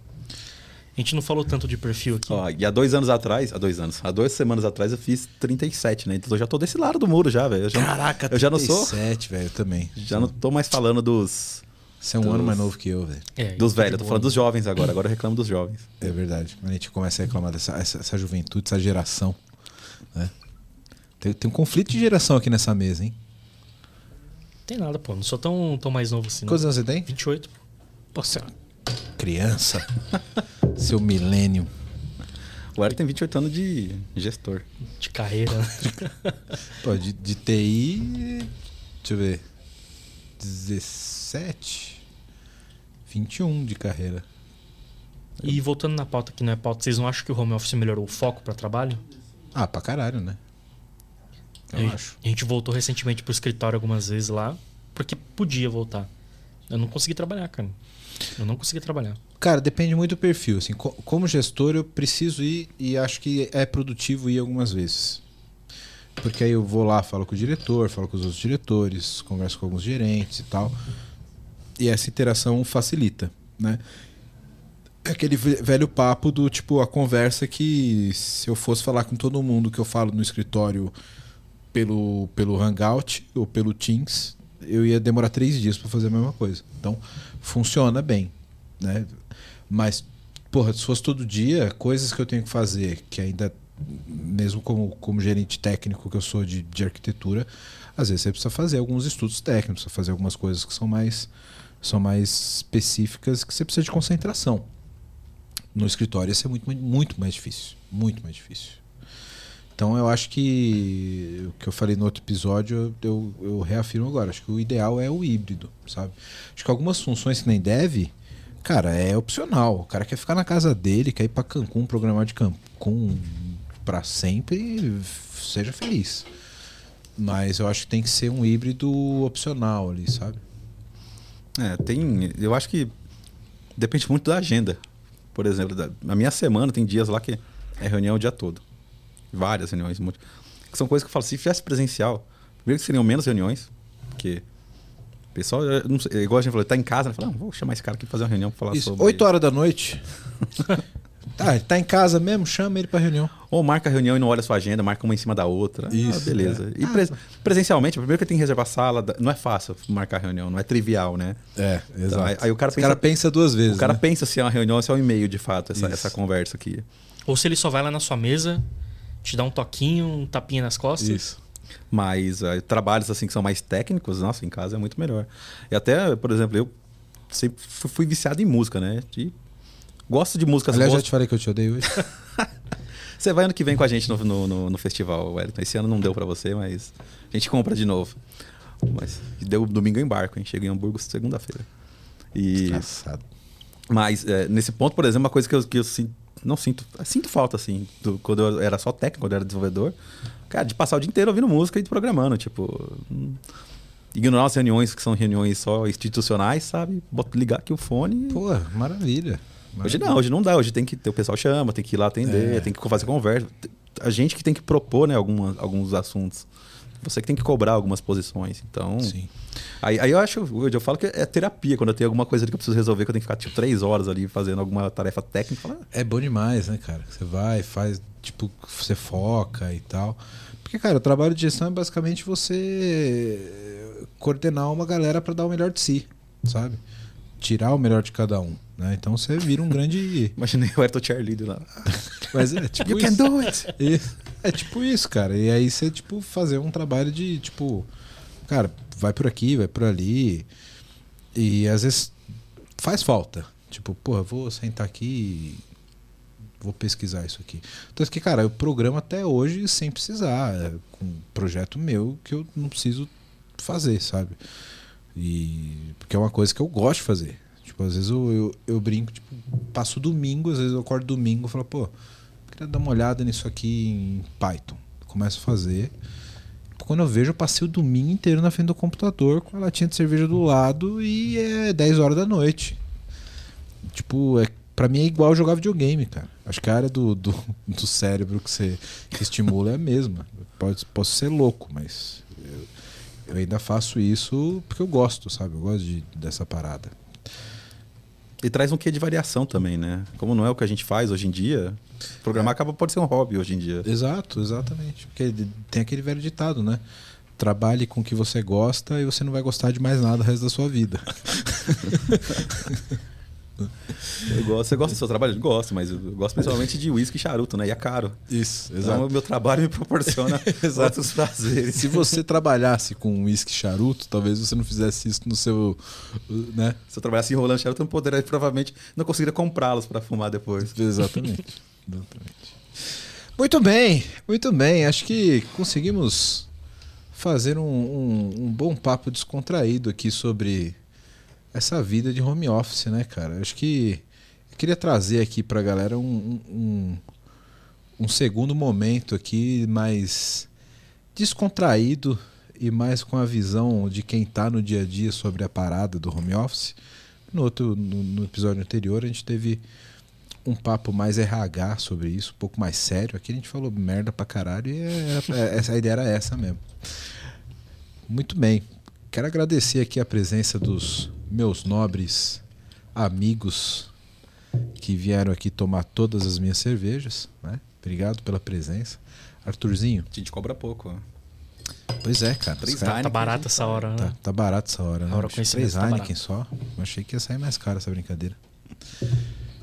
A gente não falou tanto de perfil aqui. Ó, e há dois anos atrás, há dois anos, há duas semanas atrás eu fiz 37, né? Então eu já tô desse lado do muro já, velho. Caraca, eu já não sou. 37, velho, eu também. Já não tô mais falando dos, Você é um Dos- ano mais novo que eu, velho. É, dos velhos, eu tô falando dos jovens agora. Agora eu reclamo dos jovens. É verdade. A gente começa a reclamar dessa essa, essa juventude, essa geração. Né? Tem, tem um conflito de geração aqui nessa mesa, hein? Tem nada, pô. Não sou tão, tão mais novo assim. Quantos anos você tem? 28. pô. Você é criança. Seu milênio. O Eric tem 28 anos de gestor. De carreira. né? Pô, de, de TI. Deixa eu ver. 17? 21 de carreira. e voltando na pauta que não é pauta, vocês não acham que o home office melhorou o foco para trabalho? Ah, pra caralho, né? Eu a, acho. a gente voltou recentemente pro escritório algumas vezes lá, porque podia voltar. Eu não consegui trabalhar, cara. Eu não consegui trabalhar. Cara, depende muito do perfil. Assim, co- como gestor, eu preciso ir e acho que é produtivo ir algumas vezes. Porque aí eu vou lá, falo com o diretor, falo com os outros diretores, converso com alguns gerentes e tal. E essa interação facilita, né? É aquele ve- velho papo do tipo a conversa que se eu fosse falar com todo mundo que eu falo no escritório pelo, pelo Hangout ou pelo Teams, eu ia demorar três dias para fazer a mesma coisa. Então, funciona bem, né? Mas, porra, se fosse todo dia, coisas que eu tenho que fazer, que ainda, mesmo como, como gerente técnico que eu sou de, de arquitetura, às vezes você precisa fazer alguns estudos técnicos, precisa fazer algumas coisas que são mais, são mais específicas, que você precisa de concentração. No escritório ia ser muito, mais- muito mais difícil. Muito mais difícil. Então eu acho que o que eu falei no outro episódio, eu, eu reafirmo agora. Acho que o ideal é o híbrido, sabe? Acho que algumas funções que nem deve, cara, é opcional. O cara quer ficar na casa dele, quer ir pra Cancún, programar de Cancún pra sempre, seja feliz. Mas eu acho que tem que ser um híbrido opcional ali, sabe? É, tem. Eu acho que depende muito da agenda. Por exemplo, da, na minha semana tem dias lá que é reunião o dia todo. Várias reuniões. muito- Que são coisas que eu falo, se tivesse presencial, primeiro que seriam menos reuniões, porque o pessoal, não sei, igual a gente falou, tá em casa, né? Fala, não, vou chamar esse cara aqui pra fazer uma reunião pra falar Isso, sobre. 8 horas da noite. tá, ele tá em casa mesmo, chama ele pra reunião. Ou marca a reunião e não olha a sua agenda, marca uma em cima da outra. Isso, Ah, beleza. é. E pres- presencialmente, primeiro que tem que reservar sala, não é fácil marcar reunião, não é trivial, né? É, Então, aí, aí o cara O pensa, cara pensa duas vezes. o cara né? pensa se é uma reunião ou se é um e-mail de fato, essa, Isso. essa conversa aqui. Ou se ele só vai lá na sua mesa, te dá um toquinho, um tapinha nas costas. Isso. Mas eh, trabalhos assim que são mais técnicos, nossa, em casa é muito melhor. E até, por exemplo, eu sempre fui, fui viciado em música, né? E gosto de músicas Aliás, já boas. te falei que eu te odeio hoje. Você vai ano que vem com a gente no, no, no- no festival, Wellington. Esse ano não deu pra você, mas a gente compra de novo. Mas deu domingo eu embarco, hein? Cheguei em Hamburgo segunda-feira. E Desgraçado. Mas é, nesse ponto, por exemplo, uma coisa que eu, que eu sin- não sinto. Sinto falta, assim, do- quando eu era só técnico, quando eu era desenvolvedor. Cara, de passar o dia inteiro ouvindo música e programando, tipo. hum, Ignorar as reuniões que são reuniões só institucionais, sabe? Ligar aqui o fone. Pô, maravilha. Hoje não, hoje não dá. Hoje tem que ter o pessoal chama, tem que ir lá atender, É. tem que fazer conversa. A gente que tem que propor, né, alguma, alguns assuntos. Você que tem que cobrar algumas posições. Então. Sim. Aí, aí eu acho, hoje eu falo que é terapia, quando eu tenho alguma coisa ali que eu preciso resolver, que eu tenho que ficar tipo três horas ali fazendo alguma tarefa técnica. "Ah, É bom demais, né, cara? Você vai, faz, tipo, você foca e tal. Porque, cara, o trabalho de gestão é basicamente você coordenar uma galera pra dar o melhor de si, sabe? Tirar o melhor de cada um, né? Então você vira um grande. Imaginei o Ayrton Cheerleader lá. Mas é tipo You isso. can do it! Isso. É tipo isso, cara. E aí você, tipo, fazer um trabalho de, tipo, cara, vai por aqui, vai por ali. E às vezes faz falta. Tipo, porra, vou sentar aqui e vou pesquisar isso aqui. Tanto que, cara, eu programo até hoje sem precisar. É, com um projeto meu que eu não preciso fazer, sabe? E porque é uma coisa que eu gosto de fazer. Tipo, às vezes eu, eu, eu brinco, tipo, passo domingo, às vezes eu acordo domingo e falo, pô, queria dar uma olhada nisso aqui em Python. começo a fazer. Quando eu vejo, eu passei o domingo inteiro na frente do computador com a latinha de cerveja do lado e é 10 horas da noite. Tipo, é, pra mim é igual jogar videogame, cara. Acho que a área do, do, do cérebro que você que estimula é a mesma. Pode, posso ser louco, mas eu, ainda faço isso porque eu gosto, sabe? Eu gosto de, dessa parada. E traz um quê de variação também, né? Como não é o que a gente faz hoje em dia, programar acaba pode ser um hobby hoje em dia. Exato, exatamente. Porque tem aquele velho ditado, né? Trabalhe com o que você gosta e você não vai gostar de mais nada o resto da sua vida. Eu gosto, você gosta do seu trabalho? Gosto, mas eu gosto principalmente de uísque e charuto, né? E é caro. Isso, Então o meu trabalho me proporciona outros prazeres. Se você trabalhasse com uísque e charuto, talvez você não fizesse isso no seu. Né? Se eu trabalhasse enrolando charuto, eu não poderia, provavelmente, não conseguiria comprá-los para fumar depois. Exatamente. Exatamente. Muito bem, muito bem. Acho que conseguimos fazer um, um, um bom papo descontraído aqui sobre essa vida de home office, né, cara? Acho que eu queria trazer aqui pra galera um, um, um segundo momento aqui mais descontraído e mais com a visão de quem tá no dia a dia sobre a parada do home office. No, outro, no, no episódio anterior a gente teve um papo mais RH sobre isso, um pouco mais sério. Aqui a gente falou merda pra caralho e essa, a ideia era essa mesmo. Muito bem. Quero agradecer aqui a presença dos meus nobres amigos que vieram aqui tomar todas as minhas cervejas. Né? Obrigado pela presença. Arthurzinho. A gente cobra pouco. Pois é, cara. Três Cara, Heineken, Tá barata essa hora, né? Tá, tá barato essa hora, né? A hora Três tá Heineken só. Eu achei que ia sair mais caro essa brincadeira.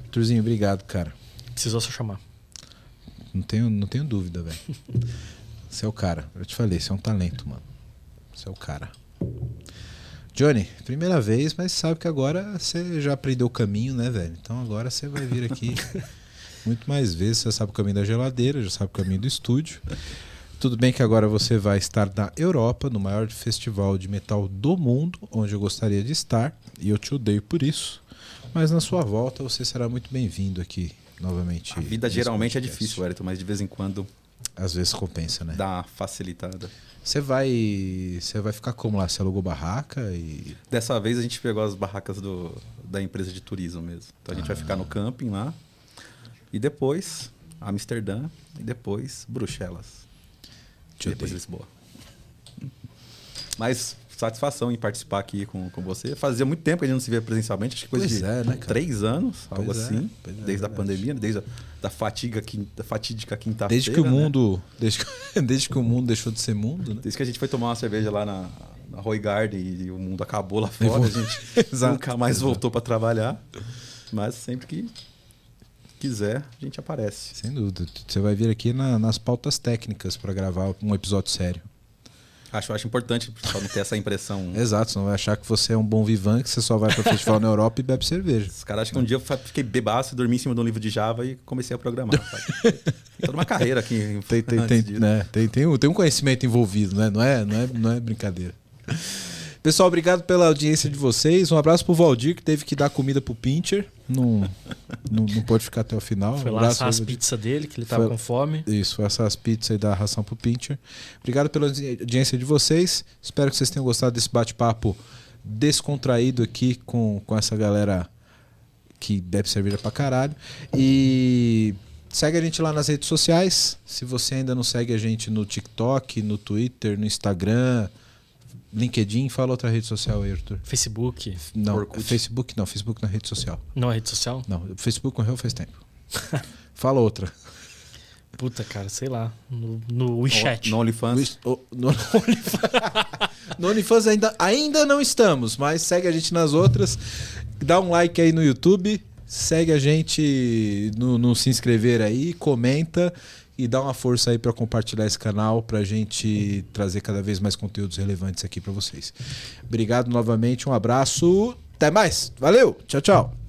Arthurzinho, obrigado, cara. Precisou só chamar. Não tenho, não tenho dúvida, velho. Você é o cara. Eu te falei, você é um talento, mano. Você é o cara. Johnny, primeira vez, mas sabe que agora você já aprendeu o caminho, né, velho? Então agora você vai vir aqui muito mais vezes. Você sabe o caminho da geladeira, já sabe o caminho do estúdio. Tudo bem que agora você vai estar na Europa, no maior festival de metal do mundo, onde eu gostaria de estar, e eu te odeio por isso. Mas na sua volta você será muito bem-vindo aqui novamente. A vida geralmente é podcast. difícil, Wellington, mas de vez em quando Às vezes compensa, né? dá facilitada. Você vai. Você vai ficar como lá? Você alugou barraca e. Dessa vez a gente pegou as barracas do, da empresa de turismo mesmo. Então a gente vai ficar no camping lá. E depois Amsterdã. E depois Bruxelas. Te E depois odeio. Lisboa. Mas satisfação em participar aqui com, com você. Fazia muito tempo que a gente não se via presencialmente, acho que coisa Pois de é, né, três anos, algo Pois é, assim. é, desde a verdade. pandemia, desde a da fatiga, da fatídica quinta-feira. Desde que o né? mundo. Desde que, desde que o mundo deixou de ser mundo, né? Desde que a gente foi tomar uma cerveja lá na, na Roy Garden e, o mundo acabou lá fora, a gente nunca mais voltou para trabalhar. Mas sempre que quiser, a gente aparece. Sem dúvida. Você vai vir aqui na- nas pautas técnicas para gravar um episódio sério. Acho, acho importante pra não ter essa impressão. Exato, você não vai achar que você é um bom vivan, que você só vai para festival na Europa e bebe cerveja. Os caras acham que um dia eu fiquei bebaço, dormi em cima de um livro de Java e comecei a programar. Sabe? Tem toda uma carreira aqui. Tem, tem, tem, né? tem, tem, um, tem um conhecimento envolvido, né? Não é, não é, não é brincadeira. Pessoal, obrigado pela audiência de vocês. Um abraço pro Valdir, que teve que dar comida pro Pincher. Não, não, não pode ficar até o final. Foi um lá assar as pizzas dele, que ele tava Foi- com fome. Isso, foi essas pizzas aí da ração pro Pincher. Obrigado pela audi- audiência de vocês. Espero que vocês tenham gostado desse bate-papo descontraído aqui com, com essa galera que bebe cerveja pra caralho. E segue a gente lá nas redes sociais. Se você ainda não segue a gente no TikTok, no Twitter, no Instagram, LinkedIn, fala outra rede social aí, Arthur. Facebook. Não, Orkut. Facebook não, Facebook na rede social. Não é rede social? Não, o Facebook morreu faz tempo. fala outra. Puta, cara, sei lá. No, no WeChat. No OnlyFans. O- No, no OnlyFans ainda, ainda não estamos, mas segue a gente nas outras. Dá um like aí no YouTube. Segue a gente no, no se inscrever aí, comenta e dá uma força aí para compartilhar esse canal pra gente trazer cada vez mais conteúdos relevantes aqui para vocês. Obrigado novamente, um abraço, até mais. Valeu. Tchau, tchau.